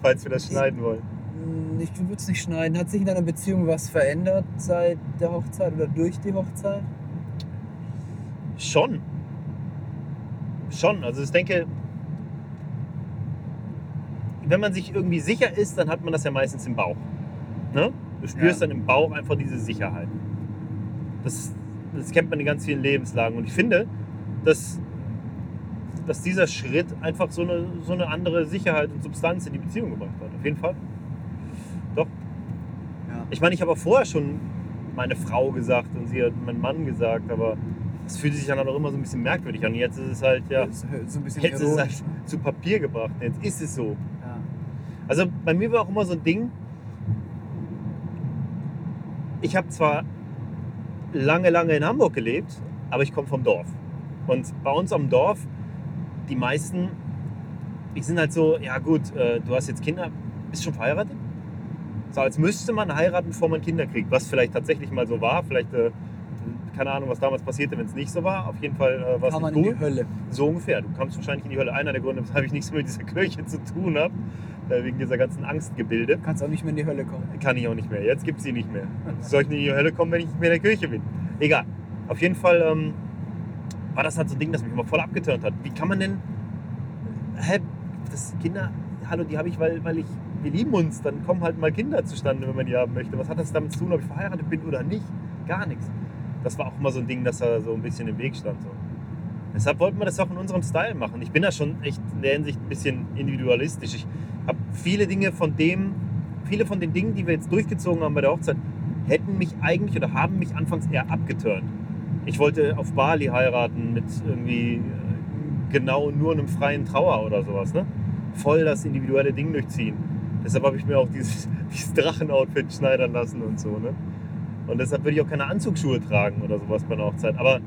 falls wir das schneiden wollen? mh, ich würde es nicht schneiden, hat sich in deiner Beziehung was verändert seit der Hochzeit oder durch die Hochzeit? Schon. Schon. Also ich denke, wenn man sich irgendwie sicher ist, dann hat man das ja meistens im Bauch. Ne? Du spürst Ja. dann im Bauch einfach diese Sicherheit. Das, das kennt man in ganz vielen Lebenslagen. Und ich finde, dass, dass dieser Schritt einfach so eine, so eine andere Sicherheit und Substanz in die Beziehung gebracht hat. Auf jeden Fall. Doch. Ja. Ich meine, ich habe auch vorher schon meine Frau gesagt und sie hat meinen Mann gesagt, aber es fühlte sich dann auch immer so ein bisschen merkwürdig an. Jetzt ist es halt, ja, So so jetzt ist es ironisch. halt zu Papier gebracht. Jetzt ist es so. Ja. Also bei mir war auch immer so ein Ding, ich habe zwar lange, lange in Hamburg gelebt, aber ich komme vom Dorf. Und bei uns am Dorf, die meisten, die sind halt so, ja gut, äh, du hast jetzt Kinder, bist schon verheiratet? So als müsste man heiraten, bevor man Kinder kriegt. Was vielleicht tatsächlich mal so war. Vielleicht, äh, keine Ahnung, was damals passierte, wenn es nicht so war. Auf jeden Fall äh, war es nicht in cool. die Hölle. So ungefähr. Du kommst wahrscheinlich in die Hölle. Einer der Gründe, weshalb ich nichts mehr mit dieser Kirche zu tun habe, wegen dieser ganzen Angstgebilde, Du kannst auch nicht mehr in die Hölle kommen. kann ich auch nicht mehr. Jetzt gibt es sie nicht mehr. Soll ich nicht in die Hölle kommen, wenn ich nicht mehr in der Kirche bin? Egal. Auf jeden Fall ähm, war das halt so ein Ding, das mich immer voll abgeturnt hat. Wie kann man denn. Hä? Das Kinder. Hallo, die habe ich, weil, weil ich. Wir lieben uns. Dann kommen halt mal Kinder zustande, wenn man die haben möchte. Was hat das damit zu tun, ob ich verheiratet bin oder nicht? Gar nichts. Das war auch immer so ein Ding, das da so ein bisschen im Weg stand. So. Deshalb wollten wir das auch in unserem Style machen. Ich bin da schon echt in der Hinsicht ein bisschen individualistisch. Ich habe viele Dinge von dem, viele von den Dingen, die wir jetzt durchgezogen haben bei der Hochzeit, hätten mich eigentlich oder haben mich anfangs eher abgeturnt. Ich wollte auf Bali heiraten mit irgendwie äh, genau nur einem freien Trauer oder sowas. Ne? Voll das individuelle Ding durchziehen. Deshalb habe ich mir auch dieses, dieses Drachenoutfit schneidern lassen und so. Ne? Und deshalb würde ich auch keine Anzugsschuhe tragen oder sowas bei einer Hochzeit. Aber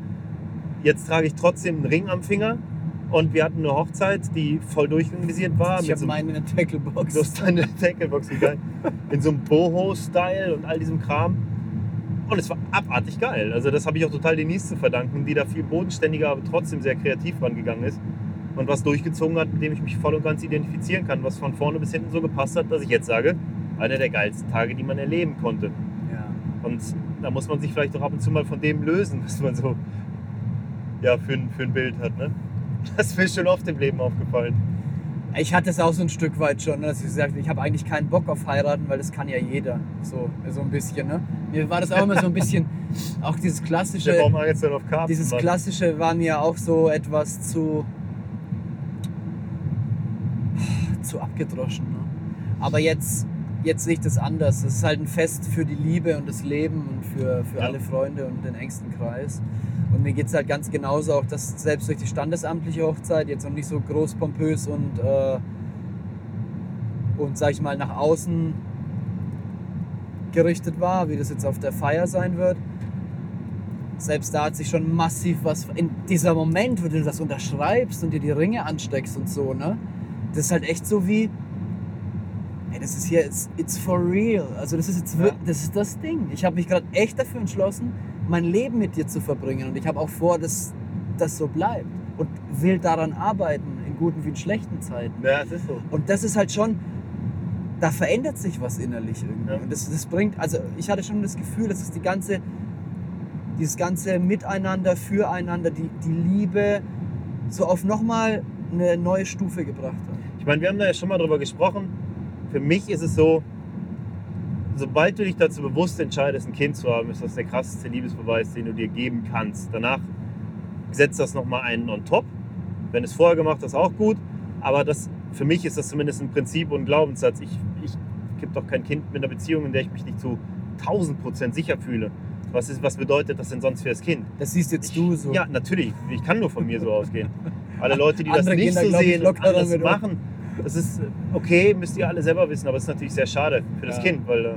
jetzt trage ich trotzdem einen Ring am Finger. Und wir hatten eine Hochzeit, die voll durchorganisiert war. Ich habe so meine in der Tacklebox. Du hast deine Tacklebox, wie geil. In so einem Boho-Style und all diesem Kram. Und es war abartig geil. Also das habe ich auch total Denise zu verdanken, die da viel bodenständiger, aber trotzdem sehr kreativ rangegangen ist. Und was durchgezogen hat, mit dem ich mich voll und ganz identifizieren kann, was von vorne bis hinten so gepasst hat, dass ich jetzt sage, einer der geilsten Tage, die man erleben konnte. Ja. Und da muss man sich vielleicht auch ab und zu mal von dem lösen, was man so ja, für, ein- für ein Bild hat. Ne? Das ist mir schon oft im Leben aufgefallen. Ich hatte es auch so ein Stück weit schon, dass ich gesagt habe, ich habe eigentlich keinen Bock auf heiraten, weil das kann ja jeder. So, so ein bisschen. Ne? Mir war das auch immer so ein bisschen, auch dieses klassische. Der Baum jetzt auf Karten. Dieses Mann. klassische war mir auch so etwas zu zu abgedroschen. Ne? Aber jetzt jetzt sehe ich das anders. Das ist halt ein Fest für die Liebe und das Leben und für, für Ja. alle Freunde und den engsten Kreis. Und mir geht es halt ganz genauso auch, dass selbst durch die standesamtliche Hochzeit jetzt noch nicht so groß pompös und äh, und sag ich mal nach außen gerichtet war, wie das jetzt auf der Feier sein wird selbst da hat sich schon massiv was in dieser Moment, wo du das unterschreibst und dir die Ringe ansteckst und so, ne? Das ist halt echt so wie ey, das ist hier it's, it's for real. Also das ist jetzt wir- Ja. das ist das Ding. Ich habe mich gerade echt dafür entschlossen, mein Leben mit dir zu verbringen und ich habe auch vor, dass das so bleibt und will daran arbeiten in guten wie in schlechten Zeiten. Ja, es ist so. Und das ist halt schon, da verändert sich was innerlich irgendwie. Ja. Und das, das bringt, also ich hatte schon das Gefühl, dass es die ganze, dieses ganze Miteinander, Füreinander, die, die Liebe so auf nochmal eine neue Stufe gebracht hat. Ich meine, wir haben da ja schon mal drüber gesprochen. Für mich ist es so, sobald du dich dazu bewusst entscheidest, ein Kind zu haben, ist das der krasseste Liebesbeweis, den du dir geben kannst. Danach setzt das nochmal einen on top. Wenn es vorher gemacht hast, auch gut. Aber das, für mich ist das zumindest ein Prinzip und ein Glaubenssatz. Ich, ich gebe doch kein Kind mit einer Beziehung, in der ich mich nicht zu 1000 Prozent sicher fühle. Was, ist, was bedeutet das denn sonst für das Kind? Das siehst jetzt du so. Ja, natürlich. Ich kann nur von mir so ausgehen. Alle Leute, die das Andere nicht da, so glaub ich, sehen und anders machen, das ist äh, okay, müsst ihr alle selber wissen, aber es ist natürlich sehr schade für das Ja. Kind, weil äh,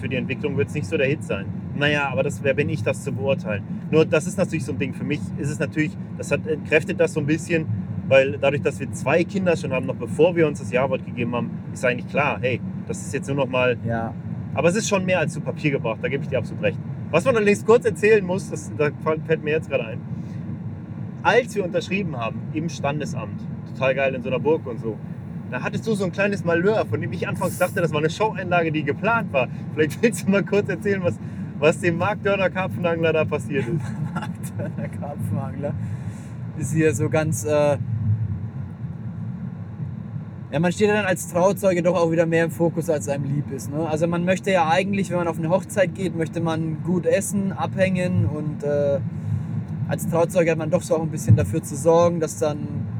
für die Entwicklung wird es nicht so der Hit sein. Naja, aber das, wer bin ich, das zu beurteilen? Nur das ist natürlich so ein Ding. Für mich ist es natürlich, das hat entkräftet das so ein bisschen, weil dadurch, dass wir zwei Kinder schon haben, noch bevor wir uns das Jawort gegeben haben, ist eigentlich klar, hey, das ist jetzt nur noch mal Ja. aber es ist schon mehr als zu Papier gebracht, da gebe ich dir absolut recht. Was man allerdings kurz erzählen muss, das, da fällt mir jetzt gerade ein. Als wir unterschrieben haben im Standesamt, total geil in so einer Burg und so, da hattest du so ein kleines Malheur, von dem ich anfangs dachte, das war eine Showeinlage, die geplant war. Vielleicht willst du mal kurz erzählen, was, was dem Mark Dörner Karpfenangler da passiert ist. der Karpfenangler ist hier so ganz. Äh ja, man steht ja dann als Trauzeuge doch auch wieder mehr im Fokus, als einem lieb ist. Ne? Also man möchte ja eigentlich, wenn man auf eine Hochzeit geht, möchte man gut essen, abhängen und äh, als Trauzeuge hat man doch so auch ein bisschen dafür zu sorgen, dass dann.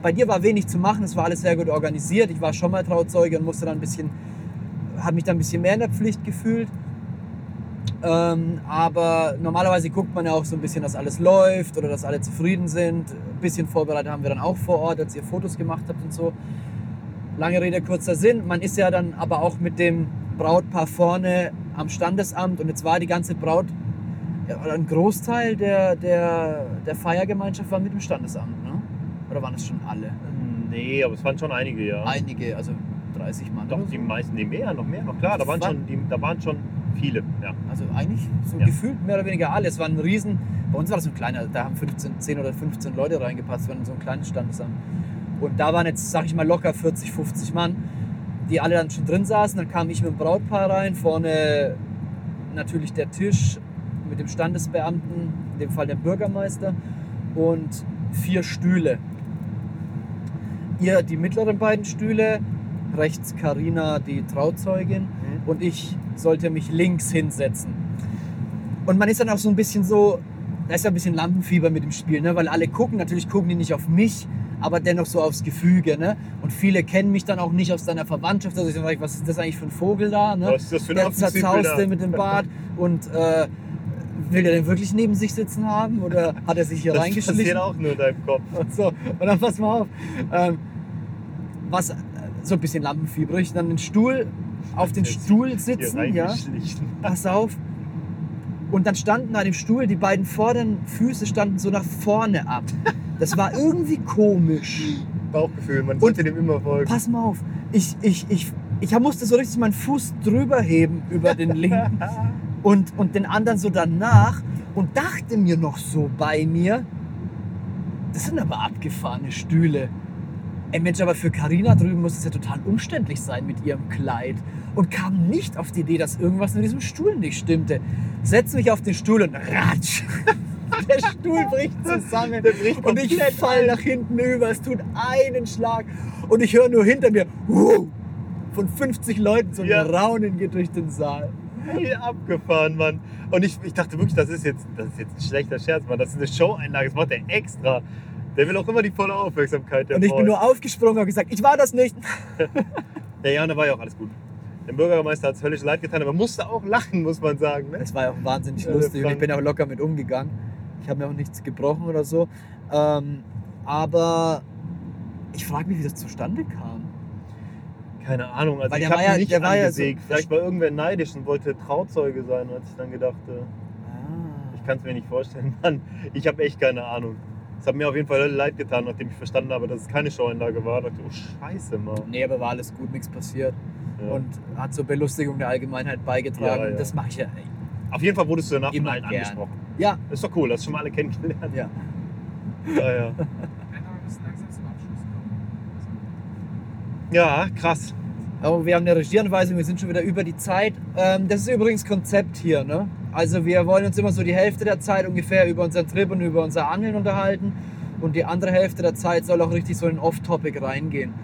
Bei dir war wenig zu machen, es war alles sehr gut organisiert. Ich war schon mal Trauzeuge und musste dann ein bisschen, habe mich dann ein bisschen mehr in der Pflicht gefühlt. Ähm, aber normalerweise guckt man ja auch so ein bisschen, dass alles läuft oder dass alle zufrieden sind. Ein bisschen vorbereitet haben wir dann auch vor Ort, als ihr Fotos gemacht habt und so. Lange Rede, kurzer Sinn. Man ist ja dann aber auch mit dem Brautpaar vorne am Standesamt und jetzt war die ganze Braut, oder ein Großteil der, der, der Feiergemeinschaft war mit dem Standesamt, ne? Oder waren es schon alle? Nee, aber es waren schon einige, ja. Einige, also 30 Mann. Doch, so. die meisten, nee, mehr, noch mehr, noch klar. Da waren, schon, die, da waren schon viele, ja. Also eigentlich so Ja. gefühlt mehr oder weniger alle. Es war ein Riesen, bei uns war das so ein kleiner, da haben 15, 10 oder 15 Leute reingepasst, wenn so ein kleines Standesamt. Und da waren jetzt, sag ich mal, locker 40, 50 Mann, die alle dann schon drin saßen. Dann kam ich mit dem Brautpaar rein, vorne natürlich der Tisch mit dem Standesbeamten, in dem Fall dem Bürgermeister, und vier Stühle. Ihr die mittleren beiden Stühle, rechts Karina die Trauzeugin und ich sollte mich links hinsetzen. Und man ist dann auch so ein bisschen so, da ist ja ein bisschen Lampenfieber mit dem Spiel, ne? weil alle gucken, natürlich gucken die nicht auf mich, aber dennoch so aufs Gefüge. Ne? Und viele kennen mich dann auch nicht aus deiner Verwandtschaft. Also ich sage, was ist das eigentlich für ein Vogel da? Ne? Was ist das für ein der zerzauste mit dem Bart und äh, will der den wirklich neben sich sitzen haben oder hat er sich hier Das reingeschlichen? passiert auch nur in deinem Kopf. Und so. Und dann pass mal auf. Ähm, was äh, so ein bisschen lampenfiebrig, dann den Stuhl, auf den Stuhl sitzen, ja. Pass auf. Und dann standen an dem Stuhl, die beiden vorderen Füße standen so nach vorne ab. Das war irgendwie komisch. Bauchgefühl, man sollte dem immer folgen. Pass mal auf. Ich, ich, ich, ich musste so richtig meinen Fuß drüber heben über den linken. Und, und den anderen so danach und dachte mir noch so bei mir, das sind aber abgefahrene Stühle. Ey Mensch, aber für Karina drüben muss es ja total umständlich sein mit ihrem Kleid. Und kam nicht auf die Idee, dass irgendwas mit diesem Stuhl nicht stimmte. Setz mich auf den Stuhl und ratsch. Der Stuhl bricht zusammen. Bricht und ich fall nach hinten über. Es tut einen Schlag. Und ich höre nur hinter mir, von 50 Leuten so ein Ja. Raunen geht durch den Saal. Abgefahren, Mann. Und ich, ich dachte wirklich, das ist, jetzt, das ist jetzt ein schlechter Scherz, Mann. Das ist eine Show-Einlage, das macht er extra. Der will auch immer die volle Aufmerksamkeit. Der Und ich bin Boy. nur aufgesprungen und gesagt, ich war das nicht. Ja, ja, und da war ja auch alles gut. Dem Bürgermeister hat es höllisch leid getan, aber musste auch lachen, muss man sagen. Ne? Es war ja auch wahnsinnig Ja, lustig und ich bin auch locker mit umgegangen. Ich habe mir auch nichts gebrochen oder so. Ähm, aber ich frage mich, wie das zustande kam. Keine Ahnung, also Weil ich der war ja- nicht der war ja angesägt. Vielleicht war irgendwer neidisch und wollte Trauzeuge sein, als ich dann gedacht, äh, ich kann es mir nicht vorstellen. Mann, ich habe echt keine Ahnung. Es hat mir auf jeden Fall leid getan, nachdem ich verstanden habe, dass es keine Show-Einlage war. Da dachte ich, oh Scheiße, Mann. Nee, aber war alles gut, nichts passiert. Ja. Und hat zur Belustigung der Allgemeinheit beigetragen. Ja, ja. Das mache ich ja. ey, auf jeden Fall wurdest du danach von Immer allen gern. angesprochen. Ja, Das ist doch cool, hast schon mal alle kennengelernt. ja. Ja, ja. Ja, aber wir müssen langsam zum Abschluss kommen. Ja krass. Aber wir haben eine Regieanweisung, wir sind schon wieder über die Zeit. Ähm, das ist übrigens Konzept hier. Ne? Also wir wollen uns immer so die Hälfte der Zeit ungefähr über unseren Trip und über unser Angeln unterhalten. Und die andere Hälfte der Zeit soll auch richtig so in Off-Topic reingehen.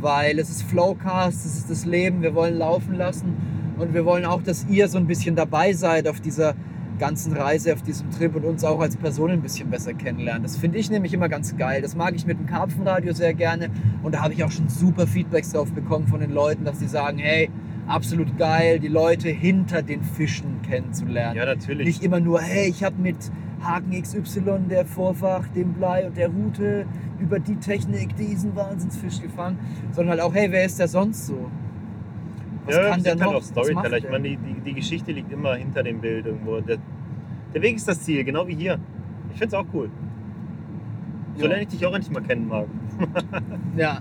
Weil es ist Flowcast, es ist das Leben, wir wollen laufen lassen. Und wir wollen auch, dass ihr so ein bisschen dabei seid auf dieser ganzen Reise, auf diesem Trip und uns auch als Personen ein bisschen besser kennenlernen. Das finde ich nämlich immer ganz geil. Das mag ich mit dem Karpfenradio sehr gerne. Und da habe ich auch schon super Feedbacks drauf bekommen von den Leuten, dass sie sagen, hey, absolut geil, die Leute hinter den Fischen kennenzulernen. Ja, natürlich. Nicht immer nur, hey, ich habe mit Haken XY, der Vorfach, dem Blei und der Route über die Technik diesen Wahnsinnsfisch gefangen, sondern halt auch, hey, wer ist der sonst so? Was ja, kann der sind noch? halt auch Storyteller. Ich meine, die, die, die Geschichte liegt immer hinter dem Bild irgendwo. Der, der Weg ist das Ziel, genau wie hier. Ich finde es auch cool. So lerne ich dich auch endlich mal kennen, Marc. Ja,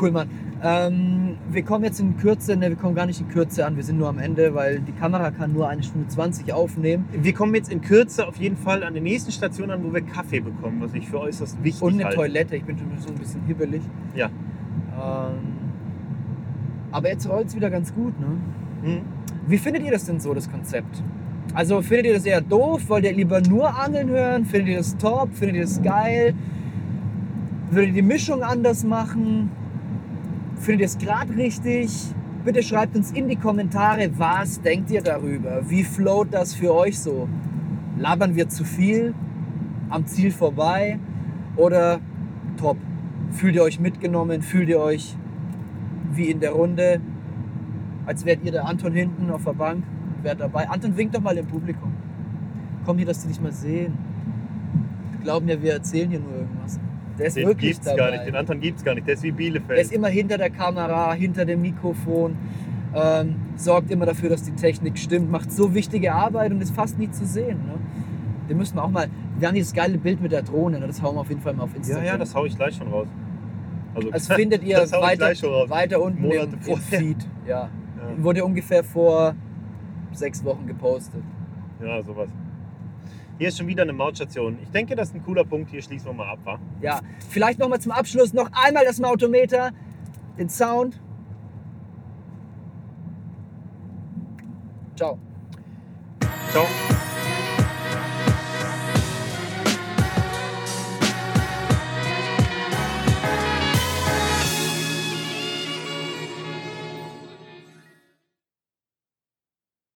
cool, Mann. Ähm, wir kommen jetzt in Kürze, ne, wir kommen gar nicht in Kürze an, wir sind nur am Ende, weil die Kamera kann nur eine Stunde 20 aufnehmen Wir kommen jetzt in Kürze auf jeden Fall an der nächsten Station an, wo wir Kaffee bekommen, was ich für äußerst wichtig und eine halte. Toilette. Ich bin schon so ein bisschen hibbelig. Ja. Ähm, aber jetzt rollt es wieder ganz gut, ne? Hm? Wie findet ihr das denn so, das Konzept? Also findet ihr das eher doof? Wollt ihr lieber nur Angeln hören? Findet ihr das top? Findet ihr das geil? Würdet ihr die Mischung anders machen? Findet ihr es gerade richtig? Bitte schreibt uns in die Kommentare, was denkt ihr darüber? Wie float das für euch so? Labern wir zu viel? Am Ziel vorbei? Oder top? Fühlt ihr euch mitgenommen? Fühlt ihr euch wie in der Runde? Als wärt ihr der Anton hinten auf der Bank und wärt dabei. Anton, wink doch mal im Publikum. Komm hier, dass die dich mal sehen. Die glauben ja, wir erzählen hier nur irgendwas. Der ist Den wirklich gibt's dabei. gar nicht, den Anton gibt's gar nicht. Der ist wie Bielefeld. Der ist immer hinter der Kamera, hinter dem Mikrofon, ähm, sorgt immer dafür, dass die Technik stimmt, macht so wichtige Arbeit und ist fast nie zu sehen. Ne? Den müssen wir auch mal. Wir haben dieses geile Bild mit der Drohne, ne? das hauen wir auf jeden Fall mal auf ja, Instagram. ja, das hau ich gleich schon raus. Also, das findet ihr das weiter, weiter unten Monate im, im. Feed. Ja. Ja. Wurde ungefähr vor sechs Wochen gepostet. Ja, sowas. Hier ist schon wieder eine Mautstation. Ich denke, das ist ein cooler Punkt. Hier schließen wir mal ab, wa? Ja, vielleicht noch mal zum Abschluss noch einmal das Mautometer, den Sound. Ciao. Ciao.